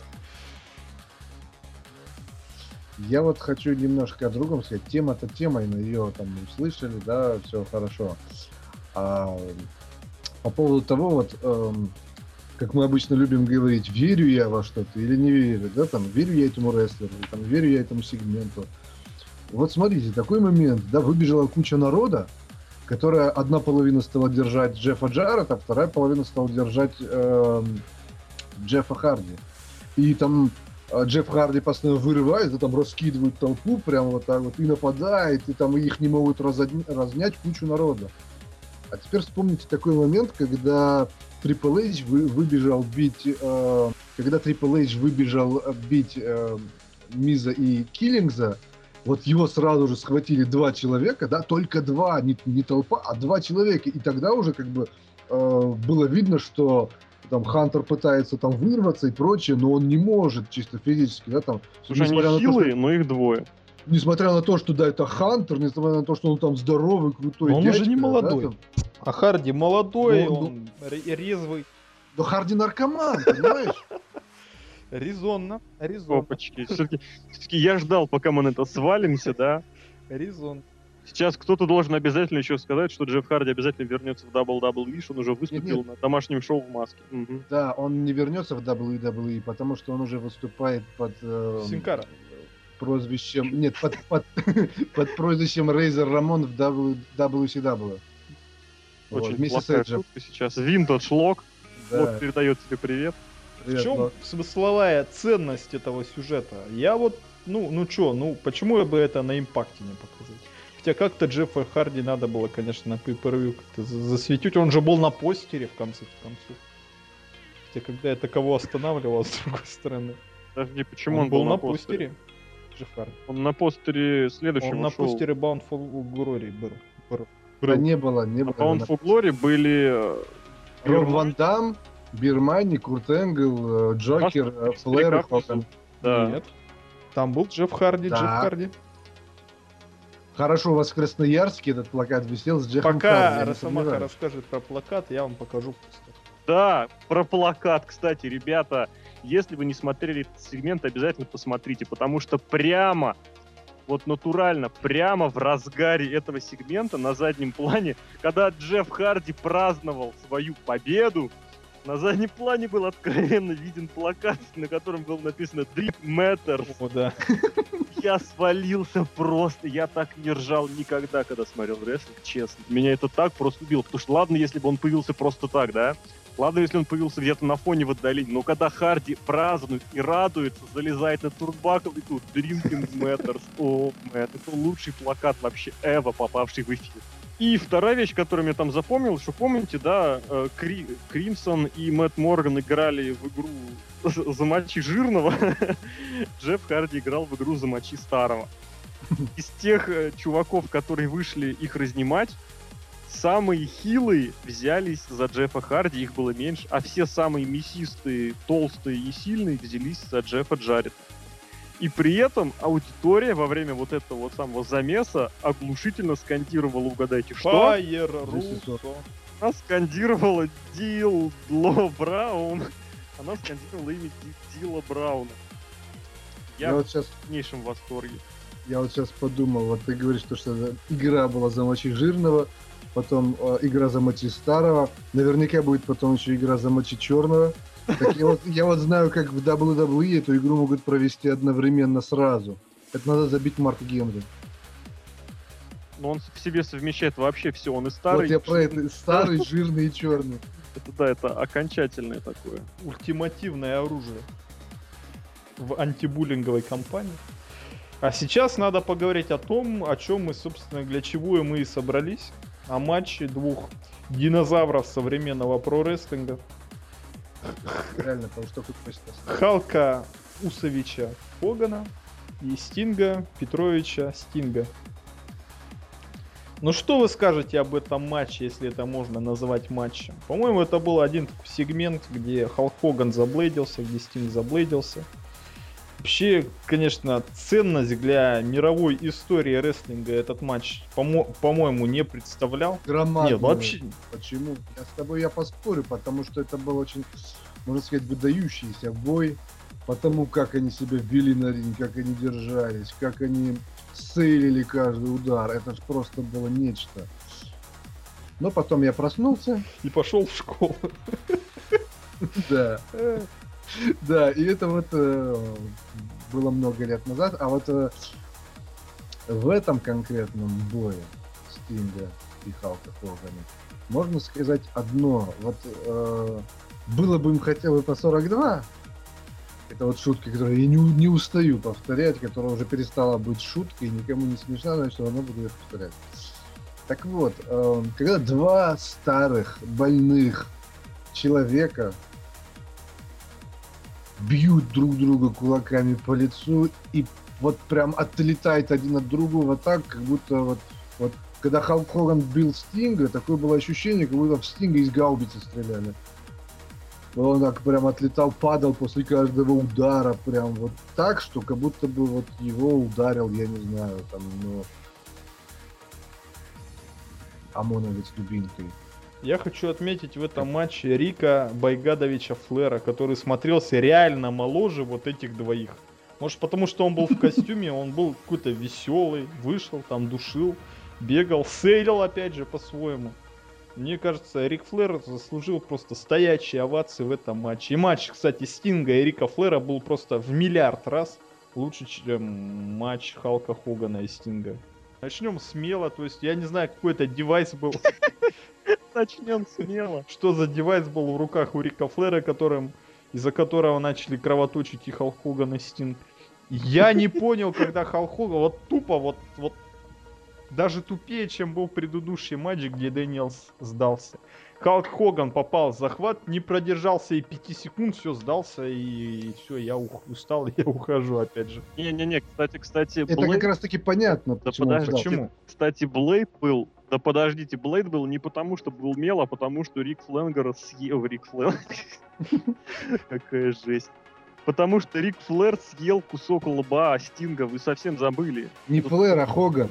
Я вот хочу немножко о другом сказать. Тема-то темой, но ее там услышали, да, все хорошо. А, по поводу того, вот, эм, как мы обычно любим говорить, верю я во что-то или не верю, да, там, верю я этому рестлеру, там, верю я этому сегменту. Вот смотрите, такой момент, да, выбежала куча народа, которая одна половина стала держать Джеффа Джаррета, вторая половина стала держать эм, Джеффа Харди. И там а Джефф Харди постоянно вырывается, там раскидывает толпу прямо вот так вот и нападает, и там их не могут разодни- разнять кучу народа. А теперь вспомните такой момент, когда Triple H вы- выбежал бить, э, когда Triple H выбежал э, бить э, Миза и Киллингза, вот его сразу же схватили два человека, да, только два, не, не толпа, а два человека, и тогда уже как бы э, было видно, что там Хантер пытается там вырваться и прочее, но он не может чисто физически, да, там. Слушай, они на то, хилые, что- но их двое. несмотря на то, что да, это Хантер, несмотря на то, что он там здоровый, крутой Но он уже не да, молодой. там. А Харди молодой, Ну, он ре- резвый. Но Харди наркоман, понимаешь? Резонно, резонно, Опачки. Все-таки я ждал, пока мы на это свалимся, да. резонно. Сейчас кто-то должен обязательно еще сказать, что Джефф Харди обязательно вернется в WWE, что он уже выступил Нет-нет. на домашнем шоу в маске. Мгм. Да, он не вернется в WWE, потому что он уже выступает под э, Синкара. прозвищем... Нет, под, под, под прозвищем Рейзер Рамон в W- WCW. Вот, Очень вместе с Эджем. шутка сейчас. Винтаж Лок. Да, Лок передает тебе привет. В привет, чем Лок. смысловая ценность этого сюжета? Я вот, ну, ну чё, ну почему я бы это на импакте не показать? Хотя как-то Джеффа Харди надо было, конечно, на pay как-то за- засветить. Он же был на постере в конце концов. Хотя когда я таково останавливал, с другой стороны. Подожди, почему он, он, был на постере? Джефф Харди. Он на постере следующего Он на шоу. постере Bound for Glory был. был. Да не было, не На было. Bound for Glory были Роб Ван Дам, Бирмани, Курт Энгл, Джокер, Флэр. Да. Нет. Там был Джефф Харди, Да. Джефф Харди. Хорошо, у вас в Красноярске этот плакат висел с Джеффом Пока Харди, Росомаха расскажет про плакат, я вам покажу просто. Да, про плакат, кстати, ребята, если вы не смотрели этот сегмент, обязательно посмотрите, потому что прямо, вот натурально, прямо в разгаре этого сегмента на заднем плане, когда Джефф Харди праздновал свою победу, на заднем плане был откровенно виден плакат, на котором было написано Dream Matters. О, да. Я свалился просто, я так не ржал никогда, когда смотрел рестлинг, честно. Меня это так просто убило, потому что ладно, если бы он появился просто так, да? Ладно, если он появился где-то на фоне в отдалении, но когда Харди празднует и радуется, залезает на турбакл и тут Drinking Matters, о, это лучший плакат вообще Эва, попавший в эфир. И вторая вещь, которую я там запомнил, что помните, да, э, Кри- Кримсон и Мэтт Морган играли в игру «Замочи жирного», Джефф Харди играл в игру «Замочи старого». Из тех э, чуваков, которые вышли их разнимать, самые хилые взялись за Джеффа Харди, их было меньше, а все самые мясистые, толстые и сильные взялись за Джеффа Джарета. И при этом аудитория во время вот этого вот самого замеса оглушительно скандировала, угадайте, что? Руссо. Она скандировала Дил Ло Браун. Она скандировала имя Ди- Дила Брауна. Я, Я в вот сейчас полнейшем восторге. Я вот сейчас подумал, вот ты говоришь, что, что игра была замочи жирного, потом э, игра замочи старого, наверняка будет потом еще игра замочи черного. Так я вот, я вот знаю, как в WWE эту игру могут провести одновременно сразу. Это надо забить Марк Генри. Но он в себе совмещает вообще все. Он и старый, вот я про это. Старый, жирный и черный. Это да, это окончательное такое. Ультимативное оружие в антибуллинговой кампании. А сейчас надо поговорить о том, о чем мы, собственно, для чего мы и собрались. О матче двух динозавров современного про-рестлинга. Реально, потому что тут Халка Усовича Хогана и Стинга Петровича Стинга. Ну что вы скажете об этом матче, если это можно назвать матчем? По-моему, это был один сегмент, где Халк Хоган заблейдился, где Стинг заблейдился. Вообще, конечно, ценность для мировой истории рестлинга этот матч, по-мо- по-моему, не представлял. громадная. Нет, вообще... Почему? Я с тобой я поспорю, потому что это был очень, можно сказать, выдающийся бой. Потому как они себя вели на ринг, как они держались, как они сейлили каждый удар. Это же просто было нечто. Но потом я проснулся, И пошел в школу. да. Да, и это вот э, было много лет назад, а вот э, в этом конкретном бое Стинга и Халка Хогана можно сказать одно. Вот э, было бы им хотя бы по 42, это вот шутка, которую я не, не устаю повторять, которая уже перестала быть шуткой, никому не смешна, я все равно буду ее повторять. Так вот, э, когда два старых, больных человека бьют друг друга кулаками по лицу и вот прям отлетает один от другого так, как будто вот, вот когда Халк Хоган бил Стинга, такое было ощущение, как будто в Стинга из гаубицы стреляли. Он так прям отлетал, падал после каждого удара, прям вот так, что как будто бы вот его ударил, я не знаю, там, ну, ОМОНовец дубинкой. Я хочу отметить в этом матче Рика Байгадовича Флера, который смотрелся реально моложе вот этих двоих. Может потому что он был в костюме, он был какой-то веселый, вышел, там душил, бегал, сейлил опять же по-своему. Мне кажется, Рик Флэр заслужил просто стоячие овации в этом матче. И матч, кстати, Стинга и Рика Флера был просто в миллиард раз лучше, чем матч Халка Хогана и Стинга. Начнем смело, то есть я не знаю, какой это девайс был. Начнем смело. Что за девайс был в руках у Рика Флера, которым, из-за которого начали кровоточить и Халк Хоган и Стинг. Я не понял, когда Халк Хоган, вот тупо, вот, вот даже тупее, чем был предыдущий матч, где Дэниелс сдался. Халк Хоган попал в захват, не продержался и 5 секунд, все, сдался, и, все, я ух- устал, я ухожу опять же. Не-не-не, кстати, кстати, Это Блейд- как раз таки понятно, Да почему подожди. Почему? Кстати, Блейд был... Да подождите, Блейд был не потому, что был мел, а потому, что Рик Фленгер съел... Рик Фленгер... Какая жесть. Потому что Рик Флэр съел кусок лба Стинга, вы совсем забыли. Не Флэр, а Хоган.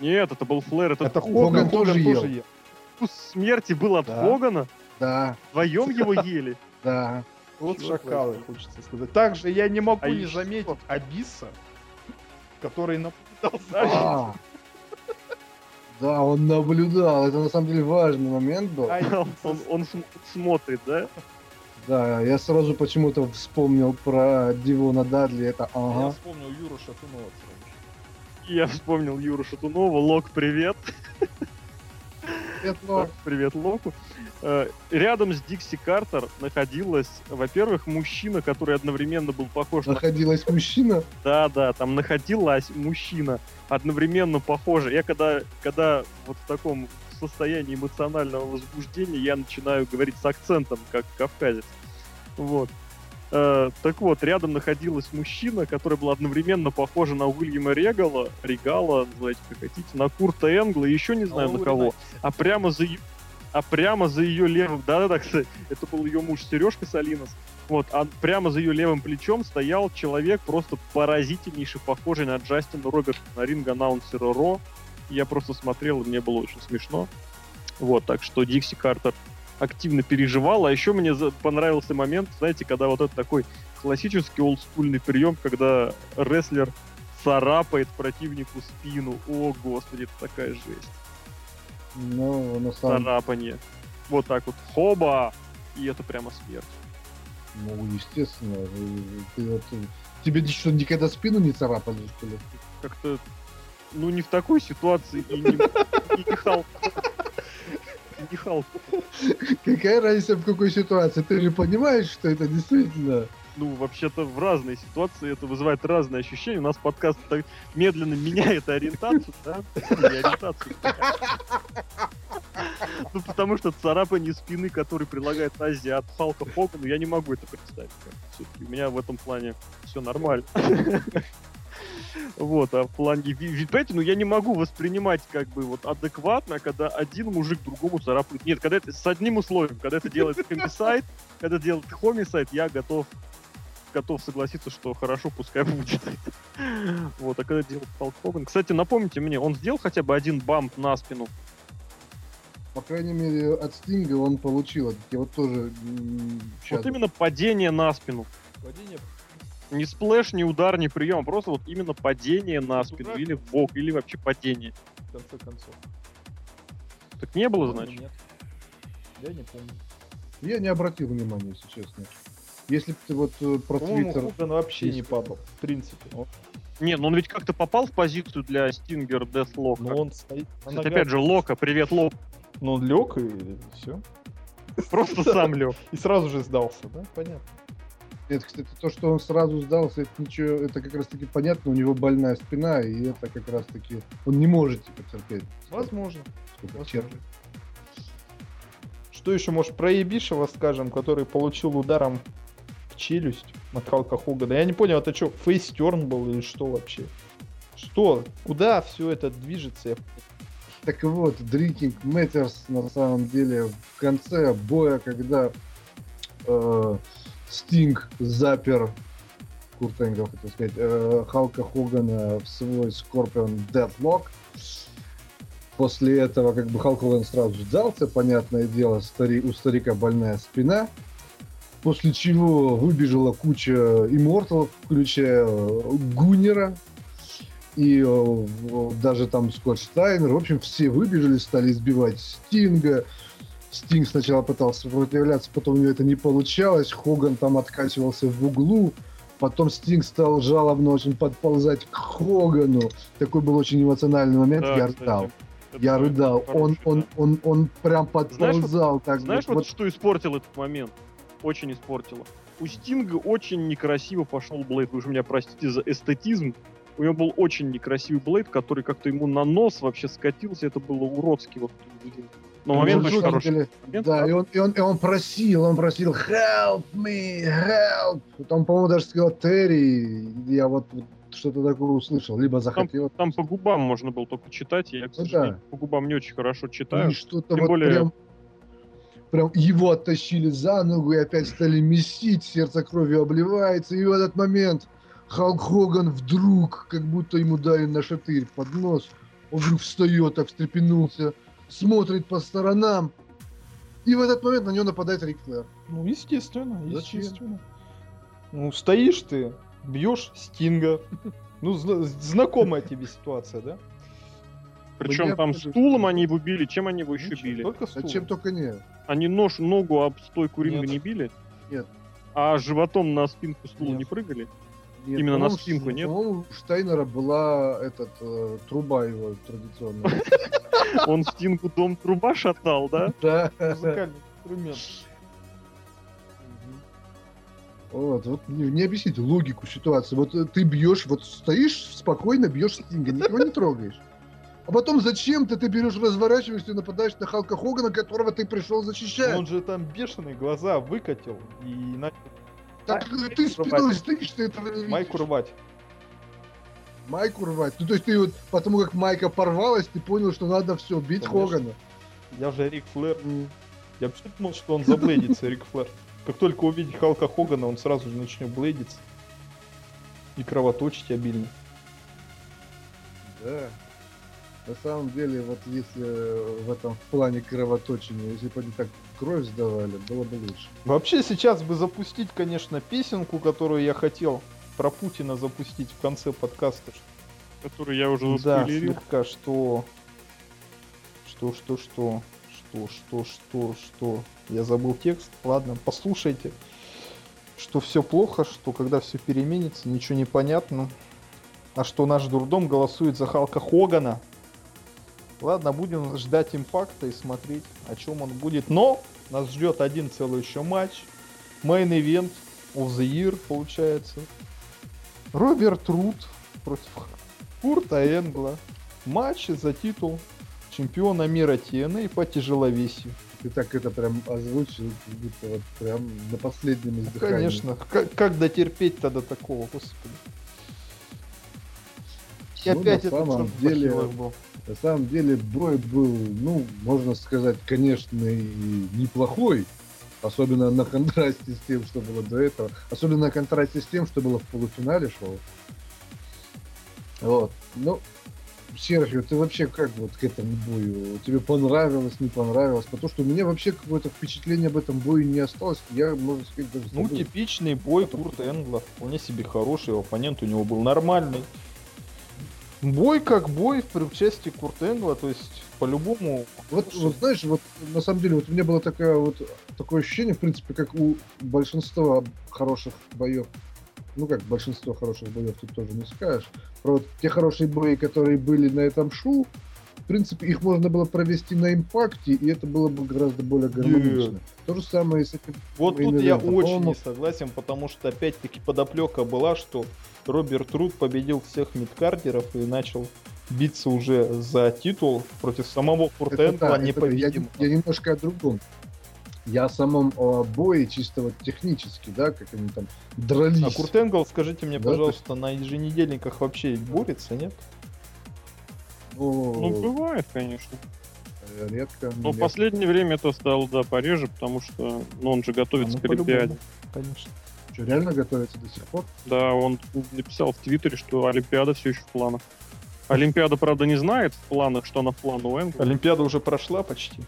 Нет, это был Флэр, это, Это Хоган Хоган, тоже Хоган ел. тоже ел. Вкус смерти был от Да. Вдвоем его ели. да. Вот шакалы, хочется сказать. Также я не могу А не заметить Абиса, который наблюдал за А. Да, он наблюдал. Это на самом деле важный момент был. Ай, Он, он см- смотрит, да? Да, я сразу почему-то вспомнил про Дивона Дадли. Это Я ага. вспомнил Юру Шатунова сразу. Я вспомнил Юру Шатунова. Лок, привет. Привет, Локу. Э, Рядом с Дикси Картер находилась, во-первых, мужчина, который одновременно был похож на... находилась мужчина. Да, да, там находилась мужчина, одновременно похожий. Я когда, когда вот в таком состоянии эмоционального возбуждения, я начинаю говорить с акцентом, как кавказец. Вот. Э, так вот, рядом находилась мужчина, который был одновременно похож на Уильяма Регала, Регала, называйте как хотите, на Курта Энгла и еще не знаю на Лаури кого. А прямо за ее... А прямо за ее левым... Да-да-да, кстати, это был ее муж Сережка Салинос. Вот, а прямо за ее левым плечом стоял человек, просто поразительнейший, похожий на Джастина Роберта, на ринг-аннаунсера Ро. Я просто смотрел, и мне было очень смешно. Вот, так что Дикси Картер активно переживал. А еще мне понравился момент, знаете, когда вот этот такой классический олдскульный прием, когда рестлер царапает противнику спину. О, господи, это такая жесть Ну, на самом царапанье. Вот так вот, хоба! И это прямо смерть. Ну, естественно. Ты э, тебе что, никогда спину не царапали, что ли? Как-то, ну, не в такой ситуации и не, и не Халк. Не Халк. Какая разница в какой ситуации? Ты же понимаешь, что это действительно... Ну, вообще-то в разные ситуации это вызывает разные ощущения. У нас подкаст так медленно меняет ориентацию, да? Не ориентацию. Ну, потому что царапание спины, который прилагает Азия от Халка Хогану, я не могу это представить. Все-таки у меня в этом плане все нормально. Вот, а в плане Витбете, ну я не могу воспринимать как бы вот адекватно, когда один мужик другому царапает. Нет, когда это с одним условием, когда это делает хомисайд, когда делает хомисайд, я готов готов согласиться, что хорошо, пускай будет. вот, а когда делает Хоган... Кстати, напомните мне, он сделал хотя бы один бамп на спину? По крайней мере, от Стинга он получил. Я вот тоже... Вот именно падение на спину. Падение не splash, не удар, не прием, а просто вот именно падение на спину, или в бок, или вообще падение. В конце концов. Так не было, значит? Нет. Я не помню. Я не обратил внимания, если честно. Если бы ты вот э, про Твиттер... Он вообще не падал, в принципе. Не, ну он ведь как-то попал в позицию для Stinger Deathlock. Ну он стоит... Кстати, опять же, Лока, привет, Лок. Ну он лег и все. Просто сам лег. И сразу же сдался, да? Понятно. Нет, кстати, то, что он сразу сдался, это ничего, это как раз таки понятно, у него больная спина, и это как раз таки он не может типа терпеть. Возможно. Возможно. Что еще, может, про Ебишева скажем, который получил ударом в челюсть от Халка Хогана? Я не понял, это что, фейстерн был или что вообще? Что? Куда все это движется? Так вот, Drinking Matters на самом деле в конце боя, когда э, Стинг запер Курт Энгл, хотел сказать, э, Халка Хогана в свой Scorpion Deathlock. После этого, как бы, Халк Хоган сразу сдался, понятное дело, стари, у старика больная спина. После чего выбежала куча имморталов, включая э, Гуннера, и э, даже там Скотт Штайнер. В общем, все выбежали, стали избивать Стинга. Стинг сначала пытался сопротивляться, потом у него это не получалось. Хоган там откачивался в углу. Потом Стинг стал жалобно очень подползать к Хогану. Такой был очень эмоциональный момент. Да, я кстати, рыдал. Я рыдал. Он, он, он, он прям подползал. Знаешь, так, знаешь вот, вот что испортил этот момент? Очень испортило. У Стинга очень некрасиво пошел Блейд. Вы уж меня простите за эстетизм. У него был очень некрасивый Блейд, который как-то ему на нос вообще скатился. Это было уродски. Вот но момент очень хороший. Деле, момент, да, и он, и, он, и он просил, он просил help me, help. Там, по-моему, даже сказал Терри. Я вот что-то такое услышал, либо захотел. Там, там по губам можно было только читать, я, к ну, да. по губам не очень хорошо читаю. И что-то вот более... прям, прям его оттащили за ногу и опять стали месить, сердце кровью обливается, и в этот момент Халк Хоган вдруг, как будто ему дали на шатырь под нос, он вдруг встает, так встрепенулся, смотрит по сторонам. И в этот момент на него нападает Рик Флэр. Ну, естественно, Зачем? естественно. Ну, стоишь ты, бьешь Стинга. Ну, знакомая тебе ситуация, да? Причем там стулом они его били, чем они его еще били? Только стулом. А чем только нет. Они нож, ногу об стойку ринга не били? Нет. А животом на спинку стула не прыгали? Нет, Именно на спинку, нет? У Штайнера была этот, э, труба его традиционная. Он Стингу дом труба шатал, да? Да. Музыкальный инструмент. Вот, вот не, не объясните логику ситуации. Вот э, ты бьешь, вот стоишь спокойно, бьешь Стинга, никого не трогаешь. А потом зачем-то ты берешь, разворачиваешься и нападаешь на Халка Хогана, которого ты пришел защищать. Он же там бешеные глаза выкатил и начал так ты спиной стоишь, ты этого не видишь. Майку рвать. Майку рвать. Ну, то есть ты вот, потому как Майка порвалась, ты понял, что надо все, бить Конечно. Хогана. Я же Рик Флэр. Я вообще думал, что он заблейдится, Рик Флэр. Как только увидит Халка Хогана, он сразу же начнет блейдиться. И кровоточить обильно. Да. На самом деле, вот если в этом плане кровоточения, если бы они так кровь сдавали, было бы лучше. Вообще сейчас бы запустить, конечно, песенку, которую я хотел про Путина запустить в конце подкаста. Которую я уже Да, слегка, что... Что, что, что... Что, что, что, что... Я забыл текст. Ладно, послушайте. Что все плохо, что когда все переменится, ничего не понятно. А что наш дурдом голосует за Халка Хогана. Ладно, будем ждать импакта и смотреть, о чем он будет. Но нас ждет один целый еще матч. Main event of the year, получается. Роберт Рут против Курта Энгла. Матч за титул чемпиона мира TNA по тяжеловесию. Ты так это прям озвучил, как будто вот прям на последнем Ну, издыхании. конечно. Как, как дотерпеть-то до такого, господи. И Ну, опять на этот самом деле- был. На самом деле бой был, ну, можно сказать, конечно, и неплохой. Особенно на контрасте с тем, что было до этого. Особенно на контрасте с тем, что было в полуфинале шоу. Вот. Ну, Серхио, ты вообще как вот к этому бою? Тебе понравилось, не понравилось? Потому что у меня вообще какое-то впечатление об этом бою не осталось. Я, можно сказать, даже Ну, забыл. типичный бой Курта Энгла. Вполне себе хороший. Оппонент у него был нормальный. Бой как бой при участии Курта Энгла. То есть, по-любому... Вот, вот знаешь, вот на самом деле, вот у меня было такая вот такое ощущение, в принципе, как у большинства хороших боев. Ну как большинство хороших боев тут тоже не скажешь. Про вот те хорошие бои, которые были на этом шоу, принципе, их можно было провести на импакте, и это было бы гораздо более гармонично. То же самое и с этим. Вот тут я очень не согласен, потому что опять-таки подоплека была, что Роберт Руд победил всех мидкардеров и начал биться уже за титул против самого Энгла да, да. я, непобедимого. я немножко о другом. Я о самом бое чисто вот технически, да, как они там дрались. А Курт Энгл, скажите мне, Да, пожалуйста, на еженедельниках вообще борется, нет? Ну, Ну, бывает, конечно. э, редко. Но в последнее время это стало, да, пореже, потому что ну, он же готовится А, ну, к Олимпиаде. Конечно. Что, реально готовится до сих пор? Да, он написал в Твиттере, что Олимпиада все еще в планах. Олимпиада, правда, не знает в планах, что она в плане у Энгла. Олимпиада уже прошла почти.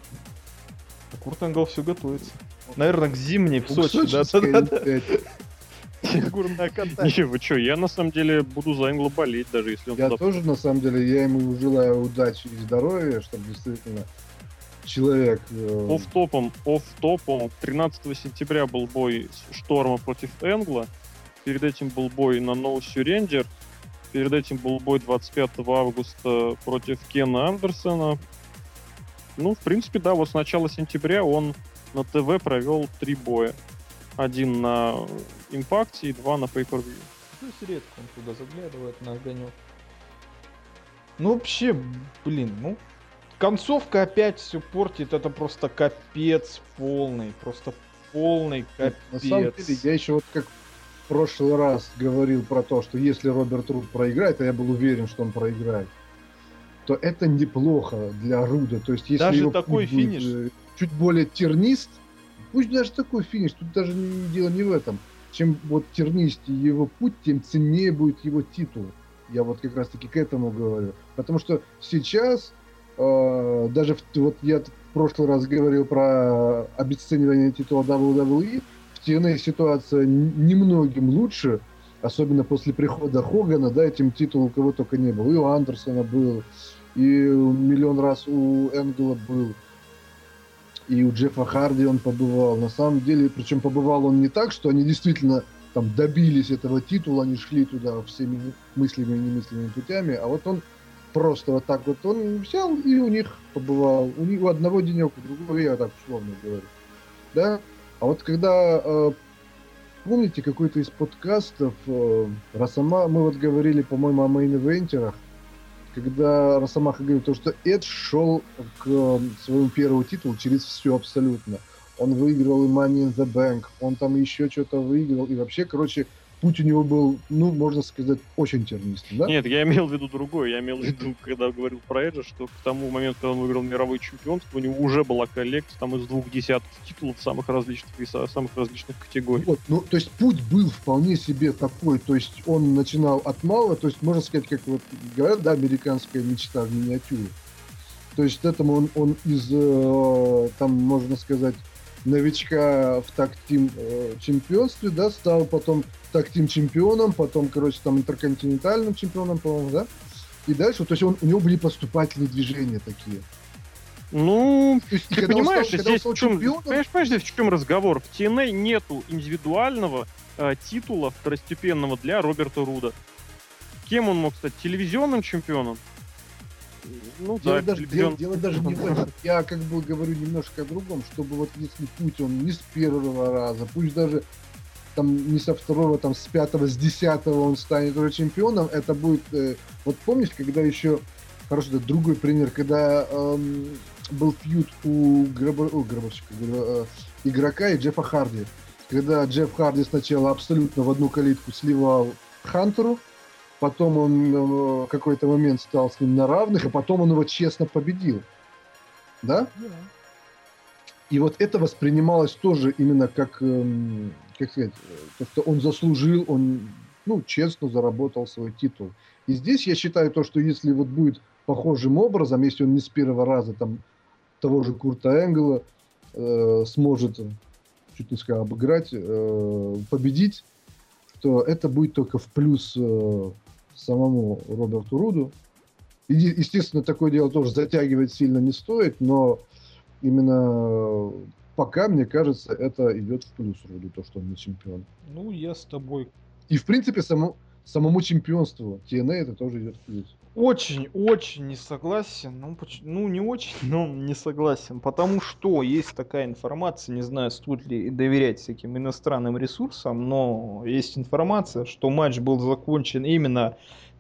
А Курт Энгл все готовится. Наверное, к зимней в Сочи, да, да, да, Олимпиаде. Фигурное катание. Не, вы что, я на самом деле буду за Энгла болеть, даже если он Я туда... тоже, на самом деле, я ему желаю удачи и здоровья, чтобы действительно человек... э, Офф-топом, офф-топом. 13 сентября был бой Шторма против Энгла. Перед этим был бой на No Surrender. Перед этим был бой 25 августа против Кена Андерсона. Ну, в принципе, да, вот с начала сентября он на ТВ провел три боя. Один на импакте и два на Pay-Per-View. То есть редко он туда заглядывает на огонек. Ну вообще, блин, ну концовка опять все портит, это просто капец полный, просто полный капец. На самом деле, я еще вот как в прошлый раз говорил про то, что если Роберт Руд проиграет, а я был уверен, что он проиграет, то это неплохо для Руда. То есть, если Даже его такой будет, финиш. э, чуть более тернист, пусть даже такой финиш, тут даже не- дело не в этом. Чем вот тернистее его путь, тем ценнее будет его титул. Я вот как раз таки к этому говорю. Потому что сейчас, э, даже в- вот я в прошлый раз говорил про обесценивание титула WWE, в TNA ситуация н- немногим лучше, особенно после прихода Хогана, да, этим титул у кого только не был. И у Андерсона был, и миллион раз у Энгела был, и у Джеффа Харди он побывал. На самом деле, причем побывал он не так, что они действительно там добились этого титула, они шли туда всеми мыслями и немыслимыми путями, а вот он просто вот так вот он взял и у них побывал. У них у одного денек, у другого, я так условно говорю. Да? А вот когда э, помните какой-то из подкастов э, Росома, мы вот говорили, по-моему, о мейн-ивентерах, когда Росомаха говорил, то, что Эд шел к э, своему первому титулу через все абсолютно. Он выиграл и Money in the Bank, он там еще что-то выиграл, и вообще, короче, путь у него был, ну, можно сказать, очень тернистый, да? Нет, я имел в виду другое. Я имел в виду, когда говорил про Эджа, что к тому моменту, когда он выиграл мировое чемпионство, у него уже была коллекция там из двух десятков титулов самых различных весов, самых различных категорий. Вот, ну, то есть путь был вполне себе такой, то есть он начинал от малого, то есть можно сказать, как вот говорят, да, американская мечта в миниатюре. То есть этому он, он из, э, там, можно сказать, новичка в так-тим э, чемпионстве, да, стал потом так-тим чемпионом, потом, короче, там интерконтинентальным чемпионом, по-моему, да, и дальше, то есть он, у него были поступательные движения такие. Ну, То есть, ты понимаешь, стал- здесь стал в чем, чемпионом, понимаешь, понимаешь, здесь в чем разговор? В TNA нету индивидуального э, титула второстепенного для Роберта Руда. Кем он мог стать? Телевизионным чемпионом? Ну Дело, да, даже, телевизион- дело- дело даже не в этом. Я как бы говорю немножко о другом, чтобы вот если путь он не с первого раза, пусть даже там не со второго, там с пятого, с десятого он станет уже чемпионом, это будет... э, вот помнишь, когда еще... Хороший да, другой пример, когда эм, был фьюд у, Гробо- о, гробовщика, э, игрока и Джеффа Харди. Когда Джефф Харди сначала абсолютно в одну калитку сливал Хантеру, потом он э, в какой-то момент стал с ним на равных, а потом он его честно победил. Да? И вот это воспринималось тоже именно как, эм, как сказать, э, то, что он заслужил, он, ну, честно заработал свой титул. И здесь я считаю то, что если вот будет похожим образом, если он не с первого раза там того же Курта Энгела э, сможет, э, чуть не сказал, обыграть, э, победить, то это будет только в плюс э, самому Роберту Руду. И, естественно, такое дело тоже затягивать сильно не стоит, но именно э, пока, мне кажется, это идет в плюс Руду, то, что он не чемпион. Ну, я с тобой И, в принципе, само, самому чемпионству TNA это тоже идет в плюс. Очень-очень не согласен. Ну, ну, не очень, но не согласен. Потому что есть такая информация, не знаю, стоит ли доверять всяким иностранным ресурсам, но есть информация, что матч был закончен именно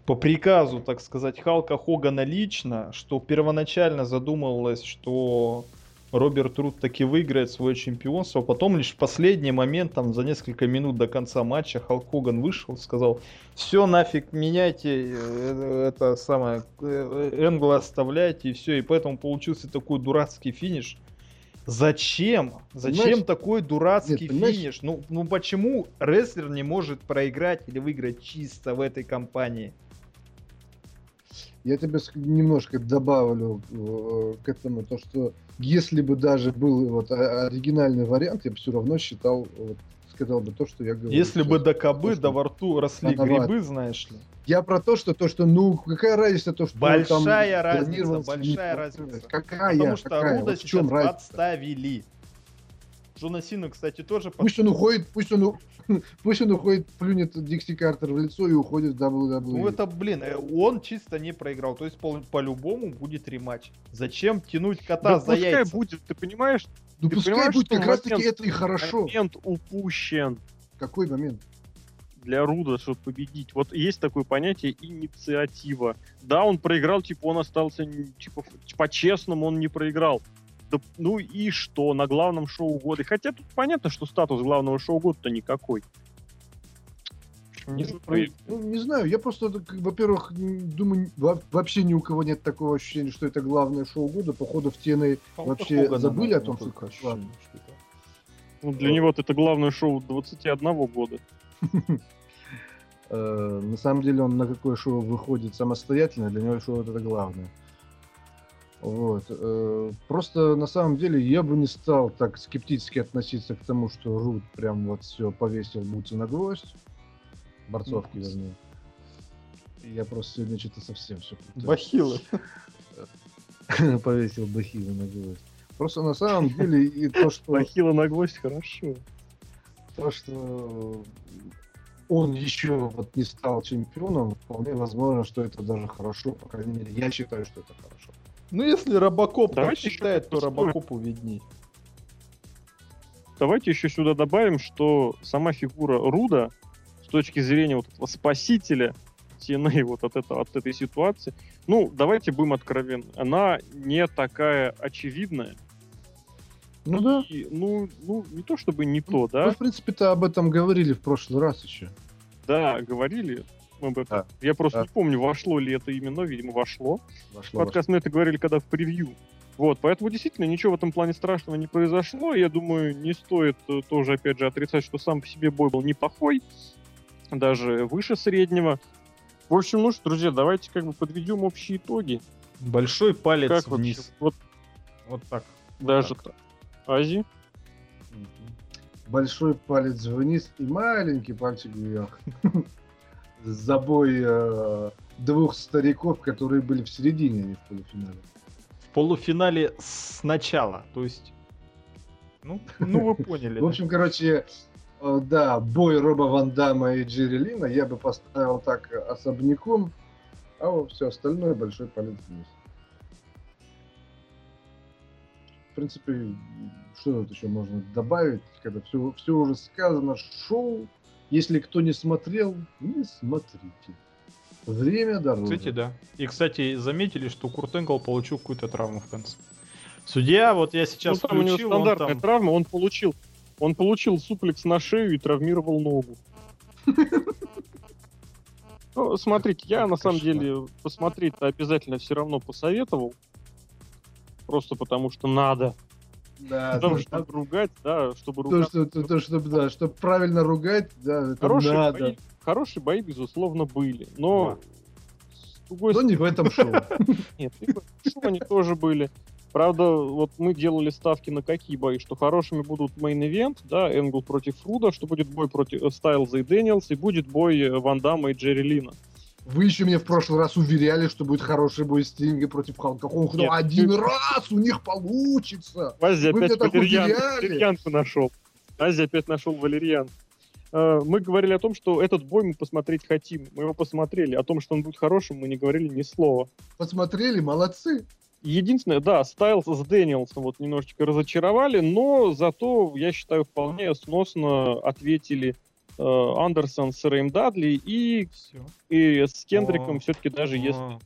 по приказу, так сказать, Халка Хогана лично, что первоначально задумывалось, что Роберт Руд таки выиграет свое чемпионство, потом лишь в последний момент, там за несколько минут до конца матча, Халк Хоган вышел, сказал, все нафиг меняйте, э, это самое, э, Энгла оставляйте и все, и поэтому получился такой дурацкий финиш. Зачем? Зачем Понимаешь? такой дурацкий Нет, финиш? Ну, ну почему рестлер не может проиграть или выиграть чисто в этой компании? Я тебе немножко добавлю э, к этому, то, что если бы даже был вот оригинальный вариант, я бы все равно считал, вот, сказал бы то, что я говорю. Если бы до кобы, что- до во рту росли Рановато. грибы, знаешь ли. Я про то, что то, что, ну, какая разница, то, что Большая там разница, большая разница. Какая? Потому что какая? Руда Вот сейчас разница? подставили. Джона Сина, кстати, тоже Пусть он уходит, пусть он, пусть он уходит, плюнет Дикси Картер в лицо и уходит в WWE. Ну это, блин, э, он чисто не проиграл. То есть по- по-любому будет рематч. Зачем тянуть кота Да за пускай яйца? будет, ты понимаешь, ну ты пускай понимаешь, будет как раз таки это и хорошо. момент упущен Какой момент? для Руда, чтобы победить. Вот есть такое понятие инициатива. Да, он проиграл, типа он остался, типа, по-честному он не проиграл. Да, ну и что, на главном шоу года. Хотя тут понятно, что статус главного шоу года-то никакой. Не Ну, знаю. ну, не знаю, я просто, во-первых, думаю, во- вообще ни у кого нет такого ощущения, что это главное шоу года. Походу в TNA вообще Хогана, забыли о том, что это это. Ну, для него это главное шоу 21 года. э, на самом деле он на какое шоу выходит самостоятельно, для него шоу это главное. Вот. э, Просто на самом деле я бы не стал так скептически относиться к тому, что Рут прям вот все повесил бутсы на гвоздь. Борцовки, Ну, вернее. Я просто сегодня что-то совсем все Бахилы. повесил бахилы на гвоздь. Просто на самом деле и то, что, Бахила на гвоздь хорошо. то, что он еще вот не стал чемпионом, вполне возможно, что это даже хорошо. По крайней мере, я считаю, что это хорошо. Ну если Робокоп так считает, то. Робокопу видней. Давайте еще сюда добавим, что сама фигура Руда с точки зрения вот этого спасителя TNA вот от, этого, от этой ситуации, ну, давайте будем откровенны, она не такая очевидная. Ну да. И, ну, ну, не то чтобы не то, Мы, да, в принципе-то об этом говорили в прошлый раз еще. да, говорили мы об этом. Да. Я просто Да. не помню, вошло ли это именно, видимо, вошло. Вошло, Подкаст мы это говорили, когда в превью. Вот, поэтому действительно ничего в этом плане страшного не произошло. Я думаю, не стоит э, тоже, опять же, отрицать, что сам по себе бой был неплохой, даже выше среднего. В общем, ну что, друзья, давайте как бы подведем общие итоги. Большой палец Как вообще? вниз. Вот Вот так. даже так. так. Ази? Большой палец вниз и маленький пальчик вверх. забой э, двух стариков, которые были в середине, а не в полуфинале. В полуфинале сначала, то есть... Ну, ну вы поняли. В общем, короче, э, да, бой Роба Ван Дамма и Джерри Лина я бы поставил так особняком, а вот все остальное большой палец вниз. В принципе, что тут еще можно добавить, когда все, все уже сказано, шоу если кто не смотрел, не смотрите. Время дороже. Кстати, да. И, кстати, заметили, что Курт Энгл получил какую-то травму в конце. Судья, вот я сейчас ну, там у него включил, он стандартная там... травма, он получил, он получил суплекс на шею и травмировал ногу. Ну, смотрите, я на самом деле посмотреть-то обязательно все равно посоветовал. Просто потому что надо. Да, Потому да, что да. ругать, да, чтобы То, ругать. что, то, то, чтобы, да, чтобы правильно ругать, да, это Хорошие надо. бои, хорошие бои, безусловно, были. Но с другой Но не в этом шоу. Нет, шоу они тоже были. Правда, вот мы делали ставки на какие бои, что хорошими будут мейн-ивент, да, Энгл против Фруда, что будет бой против э, Стайлза и Дэниелс, и будет бой э, Ван Дамма и Джерри Лина. Вы еще меня в прошлый раз уверяли, что будет хороший бой Стинга против Халка Хонга. Нет, Ну, один ты- раз у них получится. Ази Вы опять валерьян, валерьянку нашел. Ази опять нашел валерьян. Э, Мы говорили о том, что этот бой мы посмотреть хотим. Мы его посмотрели. О том, что он будет хорошим, мы не говорили ни слова. Посмотрели, молодцы. Единственное, да, Стайлз с Дэниелсом вот немножечко разочаровали, но зато, я считаю, вполне сносно ответили Андерсон с Рэем Дадли и, и с Кендриком О, все-таки даже если О,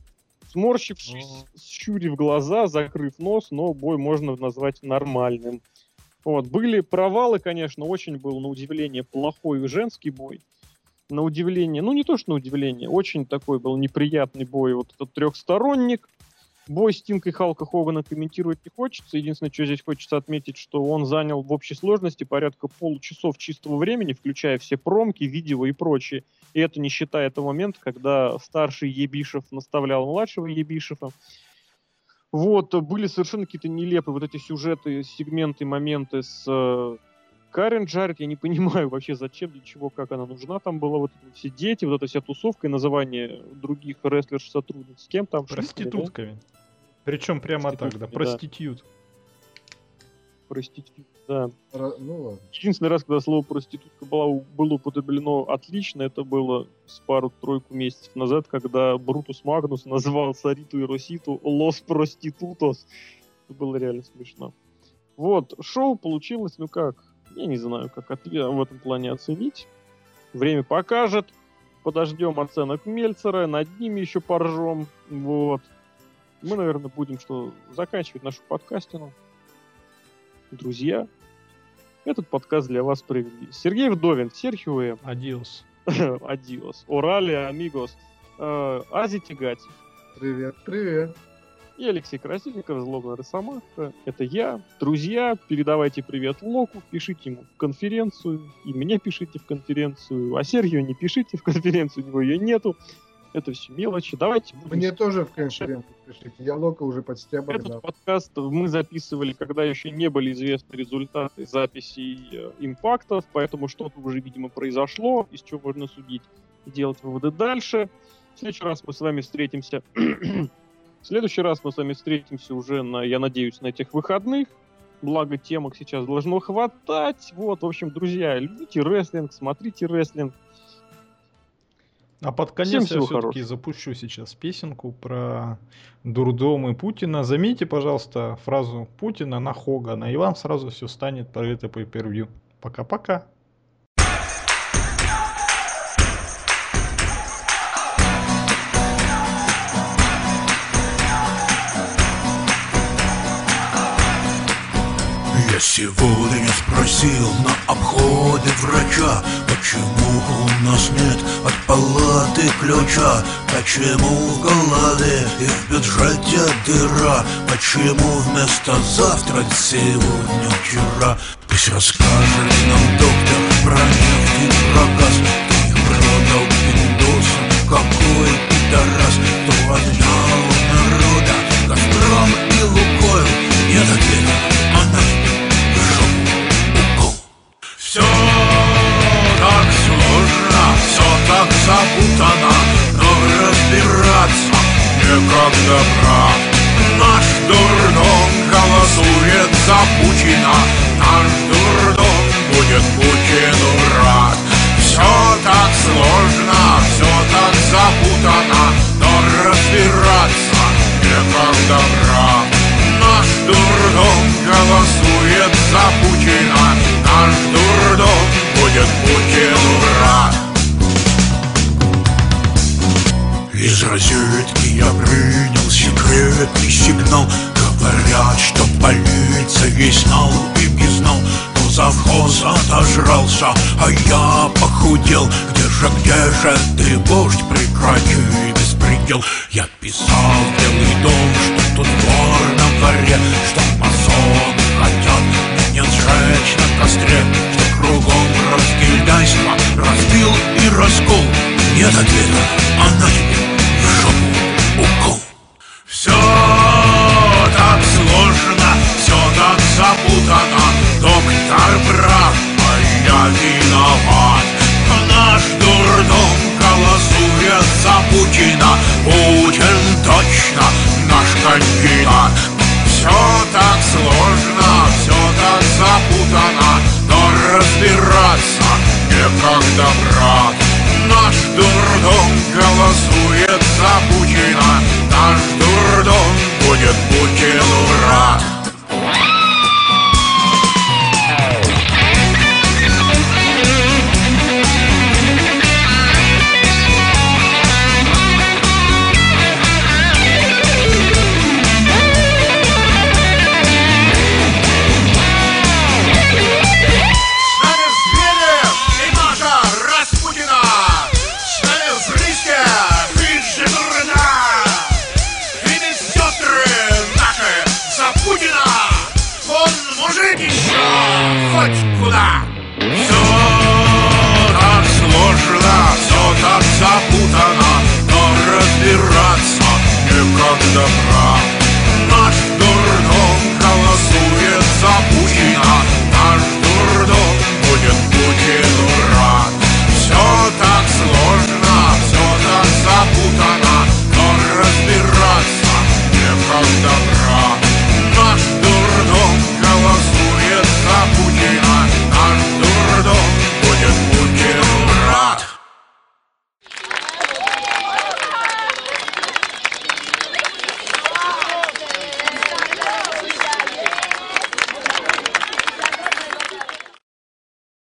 сморщившись, щурив глаза, закрыв нос, но бой можно назвать нормальным. Вот. Были провалы, конечно, очень был, на удивление, плохой женский бой. На удивление, ну не то, что на удивление, очень такой был неприятный бой. Вот этот трехсторонник. Бой Стинг и Халка Хогана комментировать не хочется. Единственное, что здесь хочется отметить, что он занял в общей сложности порядка получасов чистого времени, включая все промки, видео и прочее. И это не считая того момента, когда старший Ебишев наставлял младшего Ебишева. Вот, были совершенно какие-то нелепые вот эти сюжеты, сегменты, моменты с э, Карен Джаред. Я не понимаю вообще, зачем, для чего, как она нужна. Там была вот эти все дети, вот эта вся тусовка и называние других рестлерш-сотрудниц. С кем там? шлюхами, да? Причем прямо так, да, проститют. Проститутка, да. Ра- Ну ладно. Единственный раз, когда слово проститутка было, было употреблено отлично, это было с пару-тройку месяцев назад, когда Брутус Магнус назвал Сариту и Роситу «Лос Проститутос». Это было реально смешно. Вот, шоу получилось, ну как, я не знаю, как отве- в этом плане оценить. Время покажет. Подождем оценок Мельцера, над ними еще поржем. Вот. Мы, наверное, будем что, заканчивать нашу подкастину. Друзья, этот подкаст для вас провели Сергей Вдовин, Серхио М. Адиос. Адиос, Орали, Амигос, э, Ази Тигати Привет, привет. и Алексей Красильников, Злобная Росомаха. Это я. Друзья, передавайте привет Локу, пишите ему в конференцию, и мне пишите в конференцию, а Сергию не пишите в конференцию, у него ее нету. Это все мелочи. Давайте будем Мне тоже в конференцию пишите. Я Лока уже почти Этот обогнал. подкаст мы записывали, когда еще не были известны результаты записей э, импактов, поэтому что-то уже, видимо, произошло, из чего можно судить и делать выводы дальше. В следующий раз мы с вами встретимся. В следующий раз мы с вами встретимся уже, на, я надеюсь, на этих выходных. Благо, темок сейчас должно хватать. Вот, в общем, друзья, любите рестлинг, смотрите рестлинг. А под Всем конец я всего все-таки запущу сейчас песенку про дурдом и Путина. Заметьте, пожалуйста, фразу Путина на Хогана, и вам сразу все станет про это по первью. Пока-пока. Я сегодня спросил на обходе врача Почему у нас нет от палаты ключа Почему в голове и в бюджете дыра Почему вместо завтра сегодня вчера Пусть расскажет нам доктор про нефть и про газ Кто их продал индусам, какой пидорас так запутано, но разбираться некогда брат. Наш дурдом голосует за Путина, знал и не знал Но завхоз отожрался, а я похудел. Где же, где же ты, вождь, прекрати беспредел? Я писал в Белый дом, что тут вор на дворе Что масоны хотят меня сжечь на костре Что кругом разгильдяйство, разбил и раскол. Нет ответа, а на тебе в жопу а виноват Наш дурдом голосует за Путина. Путин точно наш кандидат. Все так сложно, все так запутано Но разбираться некогда, брат. Наш дурдом голосует за Путина. Наш дурдом будет Путину